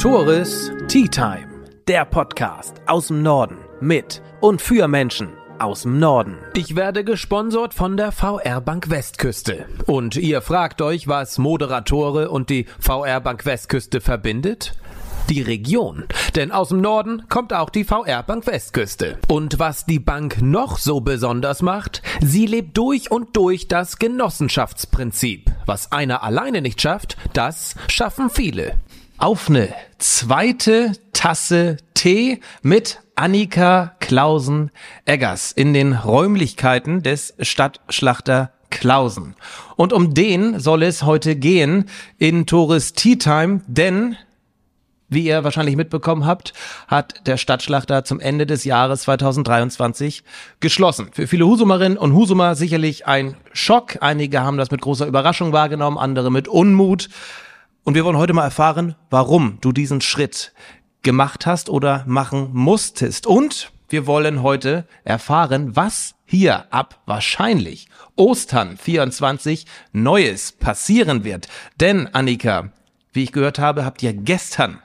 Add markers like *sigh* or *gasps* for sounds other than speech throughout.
Toris Tea Time, der Podcast aus dem Norden mit und für Menschen aus dem Norden. Ich werde gesponsert von der VR Bank Westküste. Und ihr fragt euch, was Moderatore und die VR Bank Westküste verbindet? Die Region. Denn aus dem Norden kommt auch die VR Bank Westküste. Und was die Bank noch so besonders macht, sie lebt durch und durch das Genossenschaftsprinzip. Was einer alleine nicht schafft, das schaffen viele auf eine zweite Tasse Tee mit Annika Klausen-Eggers in den Räumlichkeiten des Stadtschlachter Klausen. Und um den soll es heute gehen in Tourist Tea Time, denn wie ihr wahrscheinlich mitbekommen habt, hat der Stadtschlachter zum Ende des Jahres 2023 geschlossen. Für viele Husumerinnen und Husumer sicherlich ein Schock. Einige haben das mit großer Überraschung wahrgenommen, andere mit Unmut. Und wir wollen heute mal erfahren, warum du diesen Schritt gemacht hast oder machen musstest. Und wir wollen heute erfahren, was hier ab wahrscheinlich Ostern 24 Neues passieren wird. Denn, Annika, wie ich gehört habe, habt ihr gestern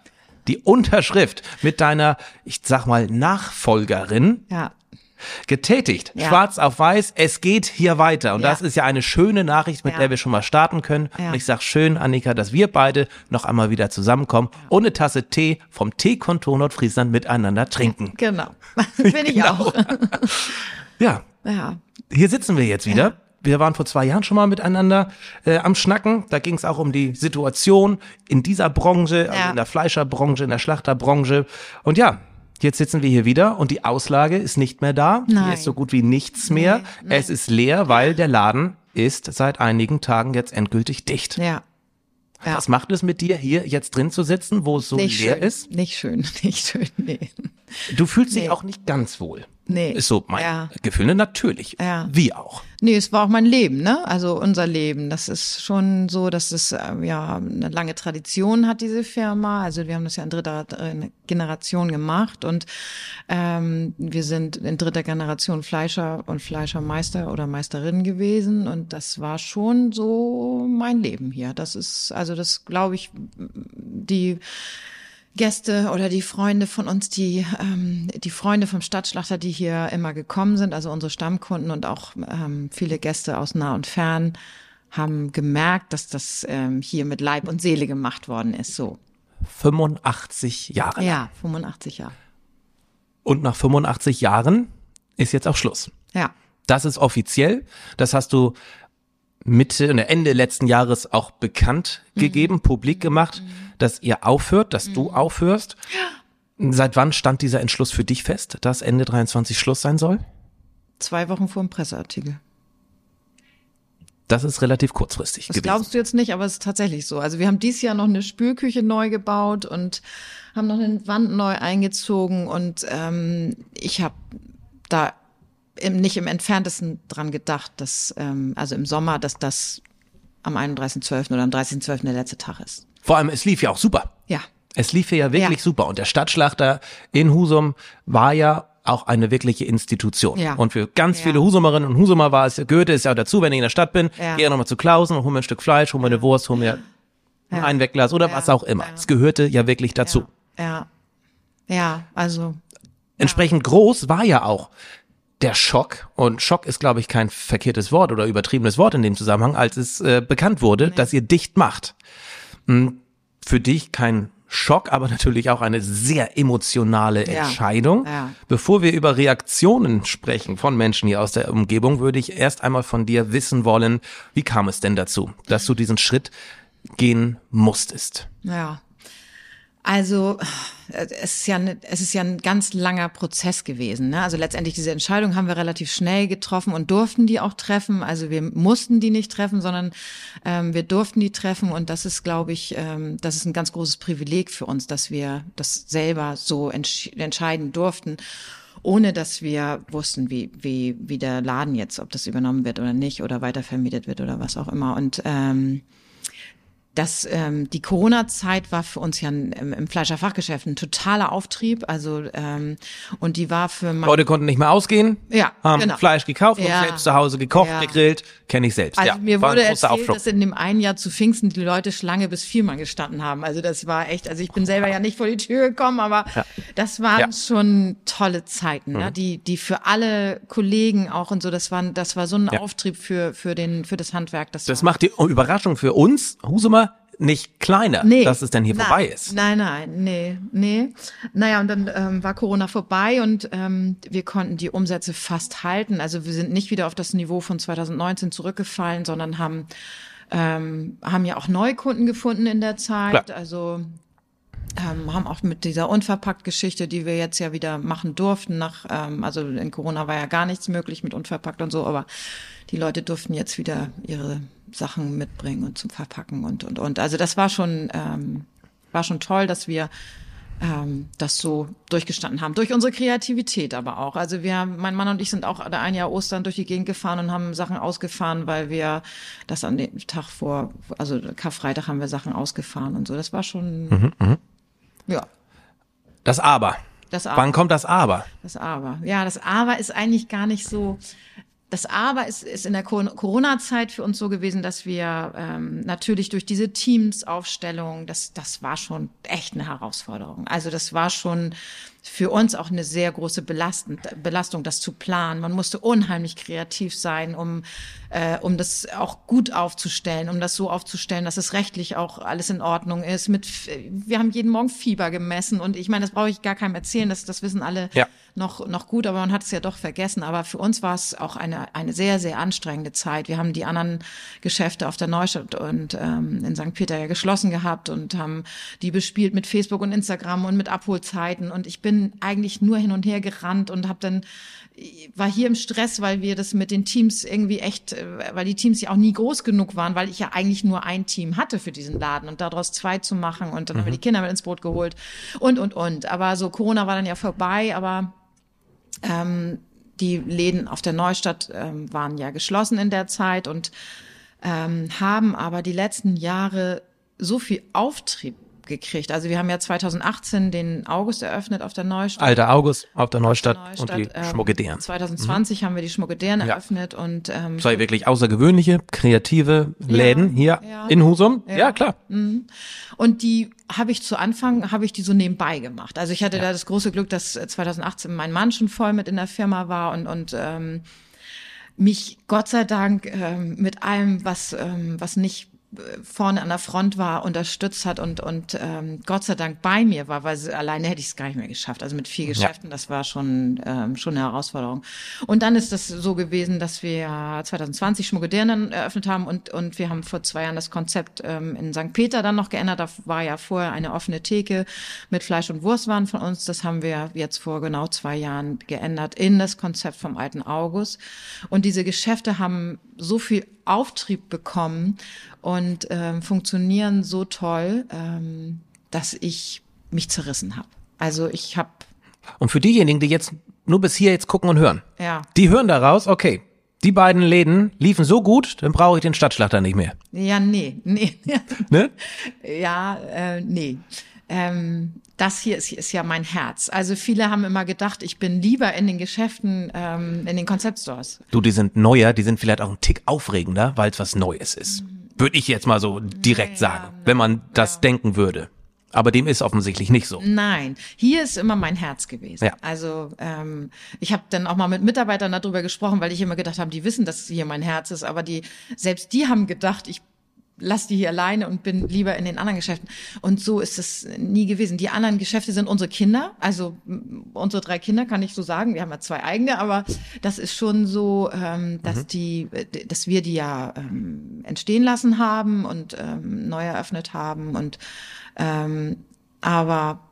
die Unterschrift mit deiner, ich sag mal, Nachfolgerin Ja, getätigt. Ja. Schwarz auf weiß, es geht hier weiter. Und Ja. das ist ja eine schöne Nachricht, mit Ja. der wir schon mal starten können. Und ich sag schön, Annika, dass wir beide noch einmal wieder zusammenkommen und eine Tasse Tee vom Teekontor Nordfriesland miteinander trinken. genau. *laughs* Bin ich auch. *laughs* Ja, Ja, hier sitzen wir jetzt wieder. Wir waren vor zwei Jahren schon mal miteinander äh, am Schnacken. Da ging es auch um die Situation in dieser Branche, also Ja. in der Fleischerbranche, in der Schlachterbranche. Und ja, jetzt sitzen wir hier wieder und die Auslage ist nicht mehr da. Hier Nein. ist so gut wie nichts mehr. Nee, Es ist leer, weil der Laden ist seit einigen Tagen jetzt endgültig dicht. ja. Ja. Was macht es mit dir, hier jetzt drin zu sitzen, wo es so nicht leer schön. ist? Nicht schön, *laughs* nicht schön, nee. Du fühlst dich Nee. auch nicht ganz wohl. Nee. Ist so mein Ja. Gefühl, ne? natürlich. Ja. Wie auch. Nee, es war auch mein Leben, ne? Also unser Leben. Das ist schon so, dass es ähm, ja eine lange Tradition hat, diese Firma. Also wir haben das ja in dritter äh, Generation gemacht und ähm, wir sind in dritter Generation Fleischer und Fleischermeister oder Meisterin gewesen und das war schon so mein Leben hier. Das ist, also das glaube ich, die Gäste oder die Freunde von uns, die ähm, die Freunde vom Stadtschlachter, die hier immer gekommen sind, also unsere Stammkunden und auch ähm, viele Gäste aus nah und fern, haben gemerkt, dass das ähm, hier mit Leib und Seele gemacht worden ist. So, 85 Jahre. ja, 85 Jahre. Und nach 85 Jahren ist jetzt auch Schluss. Ja, Das ist offiziell. Das hast du Mitte und Ende letzten Jahres auch bekannt Mhm. gegeben, publik gemacht, dass ihr aufhört, dass du aufhörst. Seit wann stand dieser Entschluss für dich fest, dass Ende 23 Schluss sein soll? zwei Wochen vor dem Presseartikel. Das ist relativ kurzfristig Das gewesen. glaubst du jetzt nicht, aber es ist tatsächlich so. Also wir haben dieses Jahr noch eine Spülküche neu gebaut und haben noch eine Wand neu eingezogen und ähm, ich habe da im, nicht im entferntesten dran gedacht, dass ähm, also im Sommer, dass das am 31.12. oder am 30.12. der letzte Tag ist. Vor allem, es lief ja auch super. Ja, Es lief ja wirklich Ja. super. Und der Stadtschlachter in Husum war ja auch eine wirkliche Institution. Ja. Und für ganz Ja. viele Husumerinnen und Husumer war es, gehörte es ja auch dazu, wenn ich in der Stadt bin, Ja. gehe nochmal zu Klausen und hol mir ein Stück Fleisch, hol mir eine Wurst, hol mir ein Ja. Einwegglas oder was auch immer. Es gehörte ja wirklich dazu. ja, ja, also Entsprechend groß war ja auch der Schock, und Schock ist, glaube ich, kein verkehrtes Wort oder übertriebenes Wort in dem Zusammenhang, als es äh, bekannt wurde, dass ihr dicht macht. Hm, Für dich kein Schock, aber natürlich auch eine sehr emotionale Ja. Entscheidung. Ja. Bevor wir über Reaktionen sprechen von Menschen hier aus der Umgebung, würde ich erst einmal von dir wissen wollen, wie kam es denn dazu, dass du diesen Schritt gehen musstest? Ja. Also es ist ja es ist ja ein ganz langer Prozess gewesen. Ne? Also letztendlich diese Entscheidung haben wir relativ schnell getroffen und durften die auch treffen. Also wir mussten die nicht treffen, sondern ähm, wir durften die treffen und das ist, glaube ich, ähm, das ist ein ganz großes Privileg für uns, dass wir das selber so entsch entscheiden durften ohne dass wir wussten, wie, wie, wie der Laden jetzt, ob das übernommen wird oder nicht oder weitervermietet wird oder was auch immer. Und ähm, das, ähm, die Corona-Zeit war für uns ja im, im Fleischerfachgeschäft ein totaler Auftrieb. Also ähm, und die war für Leute konnten nicht mehr ausgehen, ja, haben genau. Fleisch gekauft ja. und selbst zu Hause gekocht, ja. gegrillt, kenne ich selbst. Also ja, mir wurde erzählt, Aufschub. dass in dem einen Jahr zu Pfingsten die Leute Schlange bis viermal gestanden haben. Also das war echt, also ich bin selber ja nicht vor die Tür gekommen, aber ja. das waren schon tolle Zeiten, ne? mhm. ne? die die für alle Kollegen auch und so, das waren das war so ein Auftrieb für für den für das Handwerk. Das, das macht die Überraschung für uns, Husumer nicht kleiner, nee, dass es denn hier nein, vorbei ist. Nein, nein, nee, nee. Naja, und dann ähm, war Corona vorbei und ähm, wir konnten die Umsätze fast halten. Also wir sind nicht wieder auf das Niveau von 2019 zurückgefallen, sondern haben ähm, haben ja auch Neukunden gefunden in der Zeit. Klar. Also ähm, haben auch mit dieser Unverpackt-Geschichte, die wir jetzt ja wieder machen durften, nach, ähm, also in Corona war ja gar nichts möglich mit Unverpackt und so, aber die Leute durften jetzt wieder ihre Sachen mitbringen und zum Verpacken und und und. Also das war schon ähm, war schon toll, dass wir ähm, das so durchgestanden haben. Durch unsere Kreativität aber auch. Also wir, mein Mann und ich sind auch ein Jahr Ostern durch die Gegend gefahren und haben Sachen ausgefahren, weil wir das an dem Tag vor, also Karfreitag haben wir Sachen ausgefahren und so. Das war schon, mhm, mh. ja. Das Aber. Das Aber. Wann kommt das Aber? Das Aber. Ja, das Aber ist eigentlich gar nicht so das Aber ist, ist in der Corona-Zeit für uns so gewesen, dass wir ähm, natürlich durch diese Teams-Aufstellung, das, das war schon echt eine Herausforderung. Also das war schon für uns auch eine sehr große Belastung, das zu planen. Man musste unheimlich kreativ sein, um, äh, um das auch gut aufzustellen, um das so aufzustellen, dass es rechtlich auch alles in Ordnung ist. Mit, wir haben jeden Morgen Fieber gemessen und ich meine, das brauche ich gar keinem erzählen, das, das wissen alle ja. noch, noch gut, aber man hat es ja doch vergessen. Aber für uns war es auch eine, eine sehr, sehr anstrengende Zeit. Wir haben die anderen Geschäfte auf der Neustadt und ähm, in St. Peter ja geschlossen gehabt und haben die bespielt mit Facebook und Instagram und mit Abholzeiten und ich bin bin eigentlich nur hin und her gerannt und habe dann war hier im Stress, weil wir das mit den Teams irgendwie echt, äh, weil die Teams ja auch nie groß genug waren, weil ich ja eigentlich nur ein Team hatte für diesen Laden und daraus zwei zu machen und dann mhm. haben wir die Kinder mit ins Boot geholt und und und. Aber so Corona war dann ja vorbei, aber ähm, die Läden auf der Neustadt ähm, waren ja geschlossen in der Zeit und ähm, haben aber die letzten Jahre so viel Auftrieb gekriegt. Also wir haben ja 2018 den August eröffnet auf der Neustadt. Alter August auf der Neustadt, der Neustadt und die ähm, Schmuggedären. 2020 mhm. haben wir die Schmuggedären ja. eröffnet und ähm, zwei wirklich außergewöhnliche, kreative Läden ja, hier ja. in Husum. Ja, klar. Mhm. Und die habe ich zu Anfang, habe ich die so nebenbei gemacht. Also ich hatte da das große Glück, dass 2018 mein Mann schon voll mit in der Firma war und und ähm, mich Gott sei Dank ähm, mit allem, was ähm, was nicht vorne an der Front war, unterstützt hat und, und ähm, Gott sei Dank bei mir war, weil alleine hätte ich es gar nicht mehr geschafft. Also mit vier Geschäften, ja. das war schon, ähm, schon eine Herausforderung. Und dann ist das so gewesen, dass wir 2020 Schmuggedären dann eröffnet haben und, und wir haben vor zwei Jahren das Konzept ähm, in St. Peter dann noch geändert. Da war ja vorher eine offene Theke mit Fleisch und Wurstwaren von uns. Das haben wir jetzt vor genau zwei Jahren geändert in das Konzept vom alten August. Und diese Geschäfte haben so viel Auftrieb bekommen und ähm, funktionieren so toll, ähm, dass ich mich zerrissen habe. Also ich habe. Und für diejenigen, die jetzt nur bis hier jetzt gucken und hören, ja. die hören daraus, okay, die beiden Läden liefen so gut, dann brauche ich den Stadtschlachter nicht mehr. Ja, nee, nee. ne? *laughs* Ja, äh, nee. Ähm, das hier ist, ist ja mein Herz. Also viele haben immer gedacht, ich bin lieber in den Geschäften, ähm, in den Konzeptstores. Du, die sind neuer, die sind vielleicht auch ein Tick aufregender, weil es was Neues ist. Würde ich jetzt mal so direkt ja, sagen, wenn man das ja. denken würde. Aber dem ist offensichtlich nicht so. Nein, hier ist immer mein Herz gewesen. Ja. Also ähm, ich habe dann auch mal mit Mitarbeitern darüber gesprochen, weil ich immer gedacht habe, die wissen, dass hier mein Herz ist, aber die selbst die haben gedacht, ich lass die hier alleine und bin lieber in den anderen Geschäften. Und so ist es nie gewesen. Die anderen Geschäfte sind unsere Kinder, also unsere drei Kinder kann ich so sagen. Wir haben ja zwei eigene, aber das ist schon so, ähm, dass mhm. die, dass wir die ja ähm, entstehen lassen haben und ähm, neu eröffnet haben und ähm, aber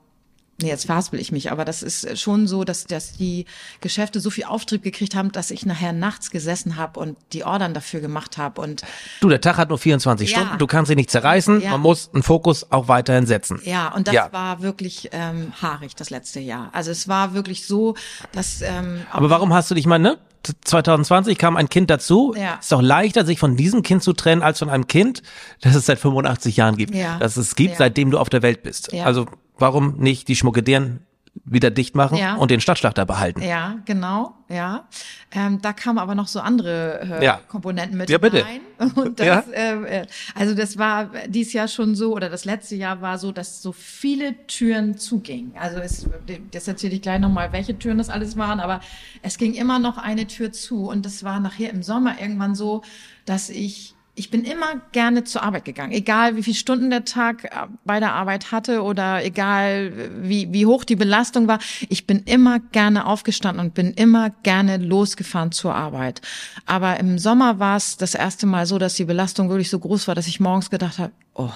Nee, jetzt verhaspel ich mich, aber das ist schon so, dass, dass die Geschäfte so viel Auftrieb gekriegt haben, dass ich nachher nachts gesessen habe und die Ordern dafür gemacht habe. Und Du, der Tag hat nur 24 Ja. Stunden, du kannst ihn nicht zerreißen, Ja. man muss einen Fokus auch weiterhin setzen. ja, und das Ja. war wirklich ähm, haarig das letzte Jahr. Also es war wirklich so, dass ähm, Aber warum hast du dich mal, ne? 2020 kam ein Kind dazu. Ja. Ist doch leichter, sich von diesem Kind zu trennen, als von einem Kind, das es seit 85 Jahren gibt. Ja. Das es gibt, Ja. seitdem du auf der Welt bist. Ja. Also warum nicht die Schmuckederen wieder dicht machen Ja. und den Stadtschlachter behalten? Ja, genau, ja. Ähm, da kamen aber noch so andere äh, Ja. Komponenten mit Ja, bitte. rein. *laughs* Und das, Ja. äh, äh, also das war dieses Jahr schon so, oder das letzte Jahr war so, dass so viele Türen zugingen. Also es, das erzähle ich gleich nochmal, welche Türen das alles waren, aber es ging immer noch eine Tür zu. Und das war nachher im Sommer irgendwann so, dass ich ich bin immer gerne zur Arbeit gegangen, egal wie viele Stunden der Tag äh, bei der Arbeit hatte oder egal wie, wie hoch die Belastung war. Ich bin immer gerne aufgestanden und bin immer gerne losgefahren zur Arbeit. Aber im Sommer war es das erste Mal so, dass die Belastung wirklich so groß war, dass ich morgens gedacht habe, oh,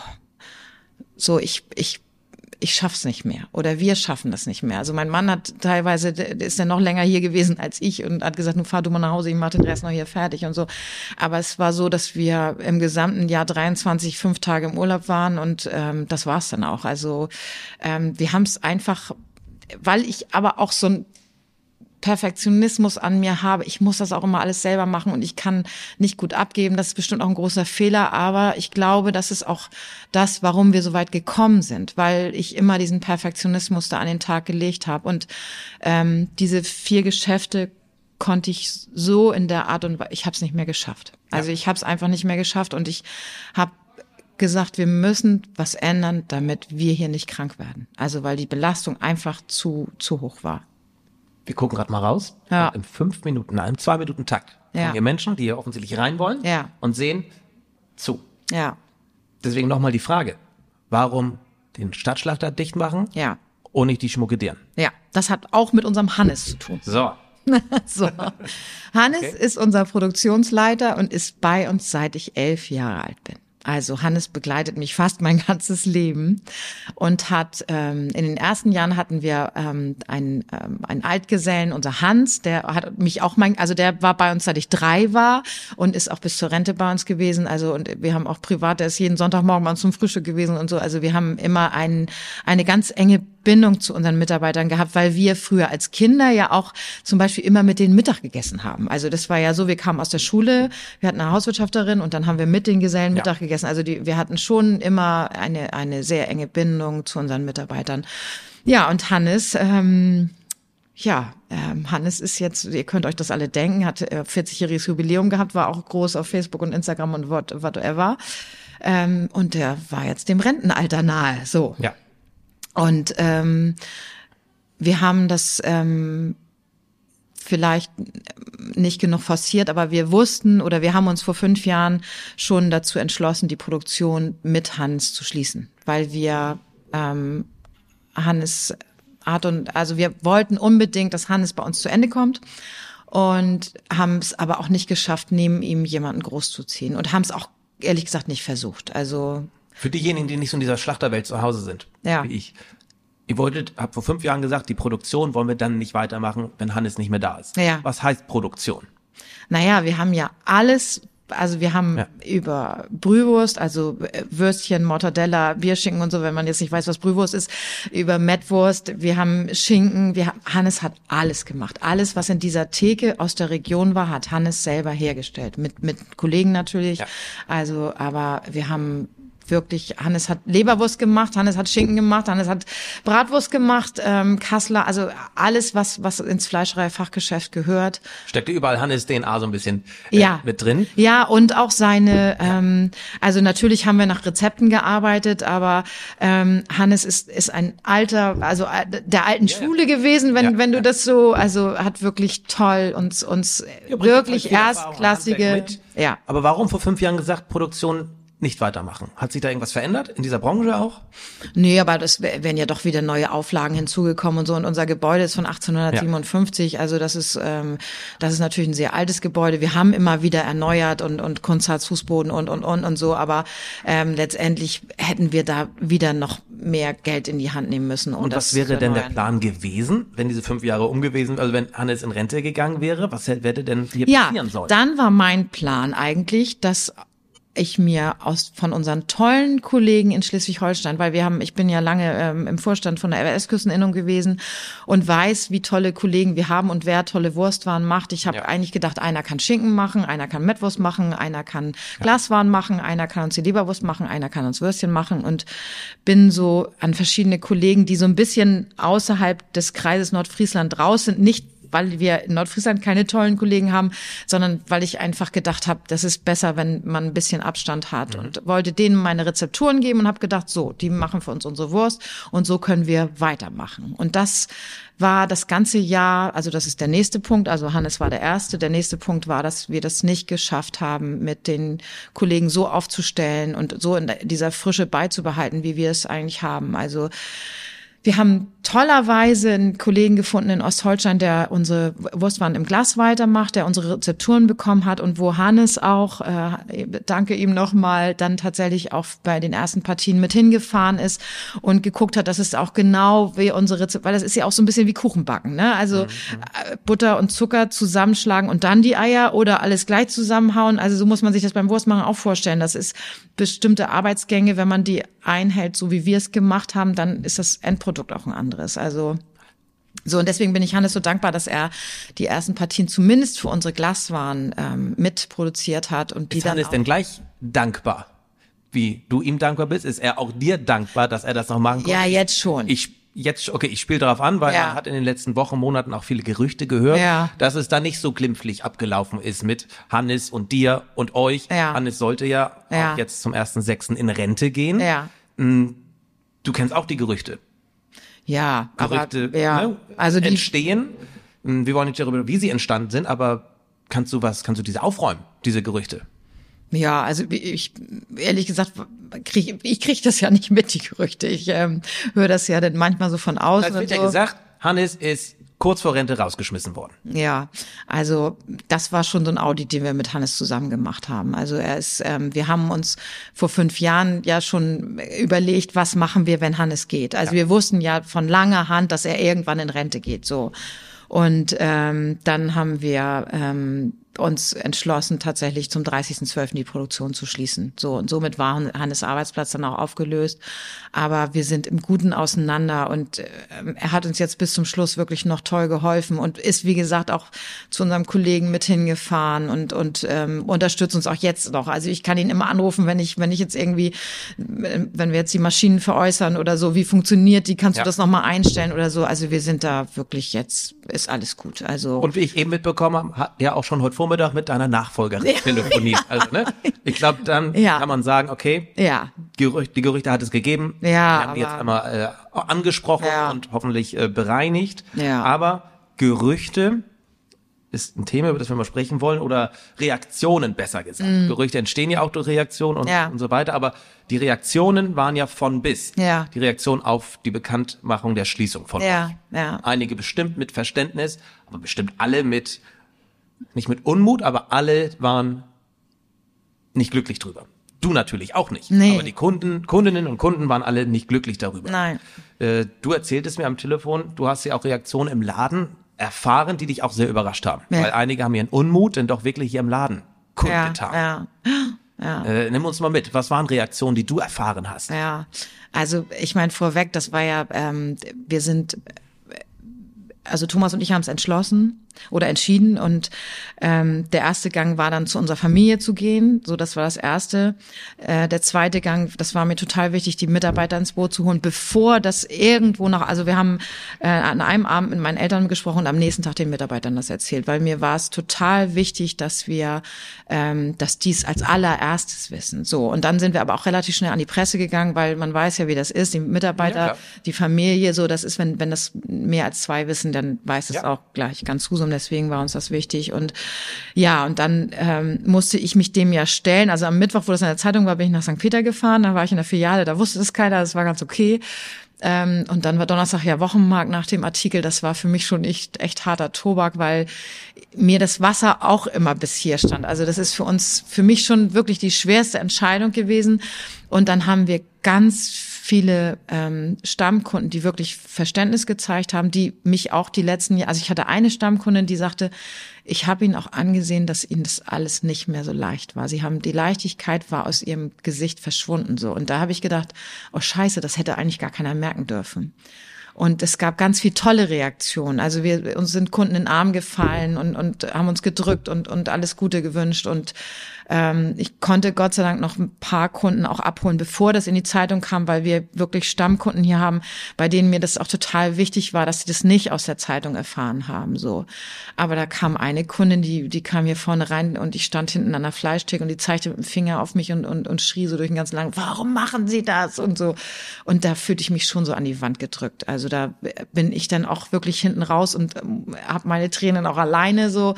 so ich, ich ich schaff's nicht mehr oder wir schaffen das nicht mehr. Also mein Mann hat teilweise, ist ja noch länger hier gewesen als ich und hat gesagt, nun fahr du mal nach Hause, ich mach den Rest noch hier fertig und so. Aber es war so, dass wir im gesamten Jahr 23 fünf Tage im Urlaub waren und ähm, das war's dann auch. Also ähm, wir haben es einfach, weil ich aber auch so ein Perfektionismus an mir habe. Ich muss das auch immer alles selber machen und ich kann nicht gut abgeben. Das ist bestimmt auch ein großer Fehler, aber ich glaube, das ist auch das, warum wir so weit gekommen sind, weil ich immer diesen Perfektionismus da an den Tag gelegt habe. Und ähm, diese vier Geschäfte konnte ich so in der Art und Weise, ich habe es nicht mehr geschafft. Also ich habe es einfach nicht mehr geschafft und ich habe gesagt, wir müssen was ändern, damit wir hier nicht krank werden. Also weil die Belastung einfach zu zu hoch war. Wir gucken gerade mal raus. Ja. In fünf Minuten, nein, im zwei Minuten Takt Ja. kommen hier Menschen, die hier offensichtlich rein wollen Ja. und sehen zu. Ja, Deswegen nochmal die Frage. Warum den Stadtschlachter dicht machen ja. und nicht die Schmuckederen? Ja, das hat auch mit unserem Hannes zu tun. So. *laughs* So. Hannes Okay. ist unser Produktionsleiter und ist bei uns seit ich elf Jahre alt bin. Also Hannes begleitet mich fast mein *laughs* ganzes Leben und hat ähm, in den ersten Jahren hatten wir ähm, einen, ähm, einen Altgesellen, unser Hans, der hat mich auch mein, also der war bei uns seit ich drei war und ist auch bis zur Rente bei uns gewesen. Also und wir haben auch privat, der ist jeden Sonntagmorgen bei uns zum Frühstück gewesen und so. Also wir haben immer ein, eine ganz enge Bindung zu unseren Mitarbeitern gehabt, weil wir früher als Kinder ja auch zum Beispiel immer mit denen Mittag gegessen haben. Also das war ja so, wir kamen aus der Schule, wir hatten eine Hauswirtschafterin und dann haben wir mit den Gesellen Ja. Mittag gegessen. Also die, wir hatten schon immer eine, eine sehr enge Bindung zu unseren Mitarbeitern. Ja, und Hannes, ähm, ja, ähm, Hannes ist jetzt, ihr könnt euch das alle denken, hat äh, 40-jähriges Jubiläum gehabt, war auch groß auf Facebook und Instagram und what, whatever. Ähm, und der war jetzt dem Rentenalter nahe. So. Ja. Und ähm, wir haben das ähm, vielleicht nicht genug forciert, aber wir wussten oder wir haben uns vor fünf Jahren schon dazu entschlossen, die Produktion mit Hans zu schließen, weil wir ähm, Hannes Art und also wir wollten unbedingt, dass Hannes bei uns zu Ende kommt und haben es aber auch nicht geschafft, neben ihm jemanden großzuziehen und haben es auch ehrlich gesagt nicht versucht. Also Für diejenigen, die nicht so in dieser Schlachterwelt zu Hause sind, Ja. wie ich. Ihr wolltet, habt vor fünf Jahren gesagt, die Produktion wollen wir dann nicht weitermachen, wenn Hannes nicht mehr da ist. Ja. Was heißt Produktion? Naja, wir haben ja alles, also wir haben Ja. über Brühwurst, also äh, Würstchen, Mortadella, Bierschinken und so, wenn man jetzt nicht weiß, was Brühwurst ist, über Mettwurst, wir haben Schinken, wir haben, Hannes hat alles gemacht. Alles, was in dieser Theke aus der Region war, hat Hannes selber hergestellt. Mit, mit Kollegen natürlich. Ja. Also, aber wir haben wirklich, Hannes hat Leberwurst gemacht, Hannes hat Schinken gemacht, Hannes hat Bratwurst gemacht, ähm, Kassler, also alles, was, was ins Fleischereifachgeschäft gehört. Steckte überall Hannes DNA so ein bisschen äh, Ja. mit drin? Ja, und auch seine, ähm, also natürlich haben wir nach Rezepten gearbeitet, aber ähm, Hannes ist, ist ein alter, also äh, der alten Schule gewesen, wenn, Ja, wenn du ja. das so, also hat wirklich toll uns, uns wirklich erstklassige, ja. Aber warum vor fünf Jahren gesagt, Produktion nicht weitermachen. Hat sich da irgendwas verändert in dieser Branche auch? Nee, aber das wären ja doch wieder neue Auflagen hinzugekommen und so. Und unser Gebäude ist von 1857, ja. also das ist ähm, das ist natürlich ein sehr altes Gebäude. Wir haben immer wieder erneuert und und Kunstharzfußboden und und und und so, aber ähm, letztendlich hätten wir da wieder noch mehr Geld in die Hand nehmen müssen. Um und was wäre denn der Plan gewesen, wenn diese fünf Jahre umgewesen, also wenn Hannes in Rente gegangen wäre? Was hätte denn hier ja, passieren sollen? Dann war mein Plan eigentlich, dass ich mir aus von unseren tollen Kollegen in Schleswig-Holstein, weil wir haben, ich bin ja lange ähm, im Vorstand von der RWS-Küsteninnung gewesen und weiß, wie tolle Kollegen wir haben und wer tolle Wurstwaren macht. Ich habe ja. eigentlich gedacht, einer kann Schinken machen, einer kann Mettwurst machen, einer kann Glaswaren machen, einer kann uns die Leberwurst machen, einer kann uns Würstchen machen und bin so an verschiedene Kollegen, die so ein bisschen außerhalb des Kreises Nordfriesland raus sind, nicht weil wir in Nordfriesland keine tollen Kollegen haben, sondern weil ich einfach gedacht habe, das ist besser, wenn man ein bisschen Abstand hat mhm. und wollte denen meine Rezepturen geben und habe gedacht, so, die machen für uns unsere Wurst und so können wir weitermachen. Und das war das ganze Jahr, also das ist der nächste Punkt, also Hannes war der erste, der nächste Punkt war, dass wir das nicht geschafft haben, mit den Kollegen so aufzustellen und so in dieser Frische beizubehalten, wie wir es eigentlich haben. Also wir haben tollerweise einen Kollegen gefunden in Ostholstein, der unsere Wurstwaren im Glas weitermacht, der unsere Rezepturen bekommen hat und wo Hannes auch, äh, danke ihm nochmal, dann tatsächlich auch bei den ersten Partien mit hingefahren ist und geguckt hat, dass es auch genau wie unsere Rezepturen, weil das ist ja auch so ein bisschen wie Kuchenbacken, ne? Also mhm. Äh, Butter und Zucker zusammenschlagen und dann die Eier oder alles gleich zusammenhauen. Also so muss man sich das beim Wurstmachen auch vorstellen. Das ist bestimmte Arbeitsgänge, wenn man die einhält, so wie wir es gemacht haben, dann ist das Endprodukt auch ein anderes. Also so, und deswegen bin ich Hannes so dankbar, dass er die ersten Partien zumindest für unsere Glaswaren ähm, mitproduziert hat. Und die ist dann Hannes denn gleich dankbar? Wie du ihm dankbar bist, ist er auch dir dankbar, dass er das noch machen konnte? Ja, jetzt schon. Ich jetzt, okay, ich spiele darauf an, weil ja. man hat in den letzten Wochen, Monaten auch viele Gerüchte gehört, ja. dass es da nicht so glimpflich abgelaufen ist mit Hannes und dir und euch. Ja. Hannes sollte ja, ja. auch jetzt zum ersten Sechsten in Rente gehen. Ja. Hm, du kennst auch die Gerüchte. Ja, Gerüchte aber, ja, ne, also die entstehen. Hm, wir wollen nicht darüber, wie sie entstanden sind, aber kannst du was, kannst du diese aufräumen, diese Gerüchte? Ja, also ich ehrlich gesagt krieg, ich krieg das ja nicht mit die Gerüchte. Ich ähm, höre das ja dann manchmal so von außen. Es wird so. ja gesagt, Hannes ist kurz vor Rente rausgeschmissen worden. Ja, also das war schon so ein Audit, den wir mit Hannes zusammen gemacht haben. Also er ist, ähm, wir haben uns vor fünf Jahren ja schon überlegt, was machen wir, wenn Hannes geht. Also ja. wir wussten ja von langer Hand, dass er irgendwann in Rente geht. So und ähm, dann haben wir ähm, uns entschlossen, tatsächlich zum 30.12. die Produktion zu schließen. So und somit war Hannes Arbeitsplatz dann auch aufgelöst. Aber wir sind im Guten auseinander und äh, er hat uns jetzt bis zum Schluss wirklich noch toll geholfen und ist, wie gesagt, auch zu unserem Kollegen mit hingefahren und, und ähm, unterstützt uns auch jetzt noch. Also ich kann ihn immer anrufen, wenn ich, wenn ich jetzt irgendwie, wenn wir jetzt die Maschinen veräußern oder so, wie funktioniert die, kannst ja. du das nochmal einstellen oder so. Also wir sind da wirklich jetzt, ist alles gut. Also. Und wie ich eben mitbekommen habe, hat ja auch schon heute Vormittag mit deiner Nachfolgerin ja. telefoniert. Also, ne? Ich glaube, dann ja. kann man sagen, okay, ja. Gerücht, die Gerüchte hat es gegeben. Ja, Wir haben die jetzt einmal äh, angesprochen und hoffentlich äh, bereinigt. Ja. Aber Gerüchte ist ein Thema, über das wir mal sprechen wollen, oder Reaktionen besser gesagt. Mm. Gerüchte entstehen ja auch durch Reaktionen und, ja. und so weiter, aber die Reaktionen waren ja von bis. Ja. Die Reaktion auf die Bekanntmachung der Schließung von ja. euch. Ja. Einige bestimmt mit Verständnis, aber bestimmt alle mit nicht mit Unmut, aber alle waren nicht glücklich drüber. Du natürlich auch nicht. Nee. Aber die Kunden, Kundinnen und Kunden waren alle nicht glücklich darüber. Nein. Äh, du erzähltest mir am Telefon, du hast ja auch Reaktionen im Laden erfahren, die dich auch sehr überrascht haben. Ja. Weil einige haben ihren Unmut denn doch wirklich hier im Laden kundgetan. Ja, ja. *gasps* Ja. Äh, nimm uns mal mit. Was waren Reaktionen, die du erfahren hast? Ja, also ich meine vorweg, das war ja, ähm, wir sind, also Thomas und ich haben es entschlossen, oder entschieden. Und ähm, der erste Gang war dann zu unserer Familie zu gehen. So, das war das erste. Äh, der zweite Gang, das war mir total wichtig, die Mitarbeiter ins Boot zu holen, bevor das irgendwo noch. Also wir haben äh, an einem Abend mit meinen Eltern gesprochen und am nächsten Tag den Mitarbeitern das erzählt, weil mir war es total wichtig, dass wir, ähm, dass dies als allererstes wissen. So und dann sind wir aber auch relativ schnell an die Presse gegangen, weil man weiß ja, wie das ist. Die Mitarbeiter, ja, die Familie, so das ist, wenn wenn das mehr als zwei wissen, dann weiß es ja. auch gleich ganz zu Universum, deswegen war uns das wichtig. Und ja, und dann ähm, musste ich mich dem ja stellen. Also am Mittwoch, wo das in der Zeitung war, bin ich nach St. Peter gefahren, da war ich in der Filiale, da wusste es keiner, das war ganz okay. Ähm, und dann war Donnerstag ja Wochenmarkt nach dem Artikel. Das war für mich schon echt, echt harter Tobak, weil mir das Wasser auch immer bis hier stand. Also das ist für uns, für mich schon wirklich die schwerste Entscheidung gewesen. Und dann haben wir ganz viele ähm, Stammkunden, die wirklich Verständnis gezeigt haben, die mich auch die letzten Jahre, also ich hatte eine Stammkundin, die sagte, ich habe ihnen auch angesehen, dass ihnen das alles nicht mehr so leicht war. Sie haben die Leichtigkeit war aus ihrem Gesicht verschwunden so und da habe ich gedacht, oh Scheiße, das hätte eigentlich gar keiner merken dürfen. Und es gab ganz viel tolle Reaktionen. Also wir uns sind Kunden in den Arm gefallen und, und haben uns gedrückt und, und alles Gute gewünscht. Und ähm, ich konnte Gott sei Dank noch ein paar Kunden auch abholen, bevor das in die Zeitung kam, weil wir wirklich Stammkunden hier haben, bei denen mir das auch total wichtig war, dass sie das nicht aus der Zeitung erfahren haben. So, aber da kam eine Kundin, die die kam hier vorne rein und ich stand hinten an der Fleischtheke und die zeigte mit dem Finger auf mich und und, und schrie so durch den ganzen Lang, warum machen Sie das und so. Und da fühlte ich mich schon so an die Wand gedrückt. Also da bin ich dann auch wirklich hinten raus und ähm, habe meine Tränen auch alleine so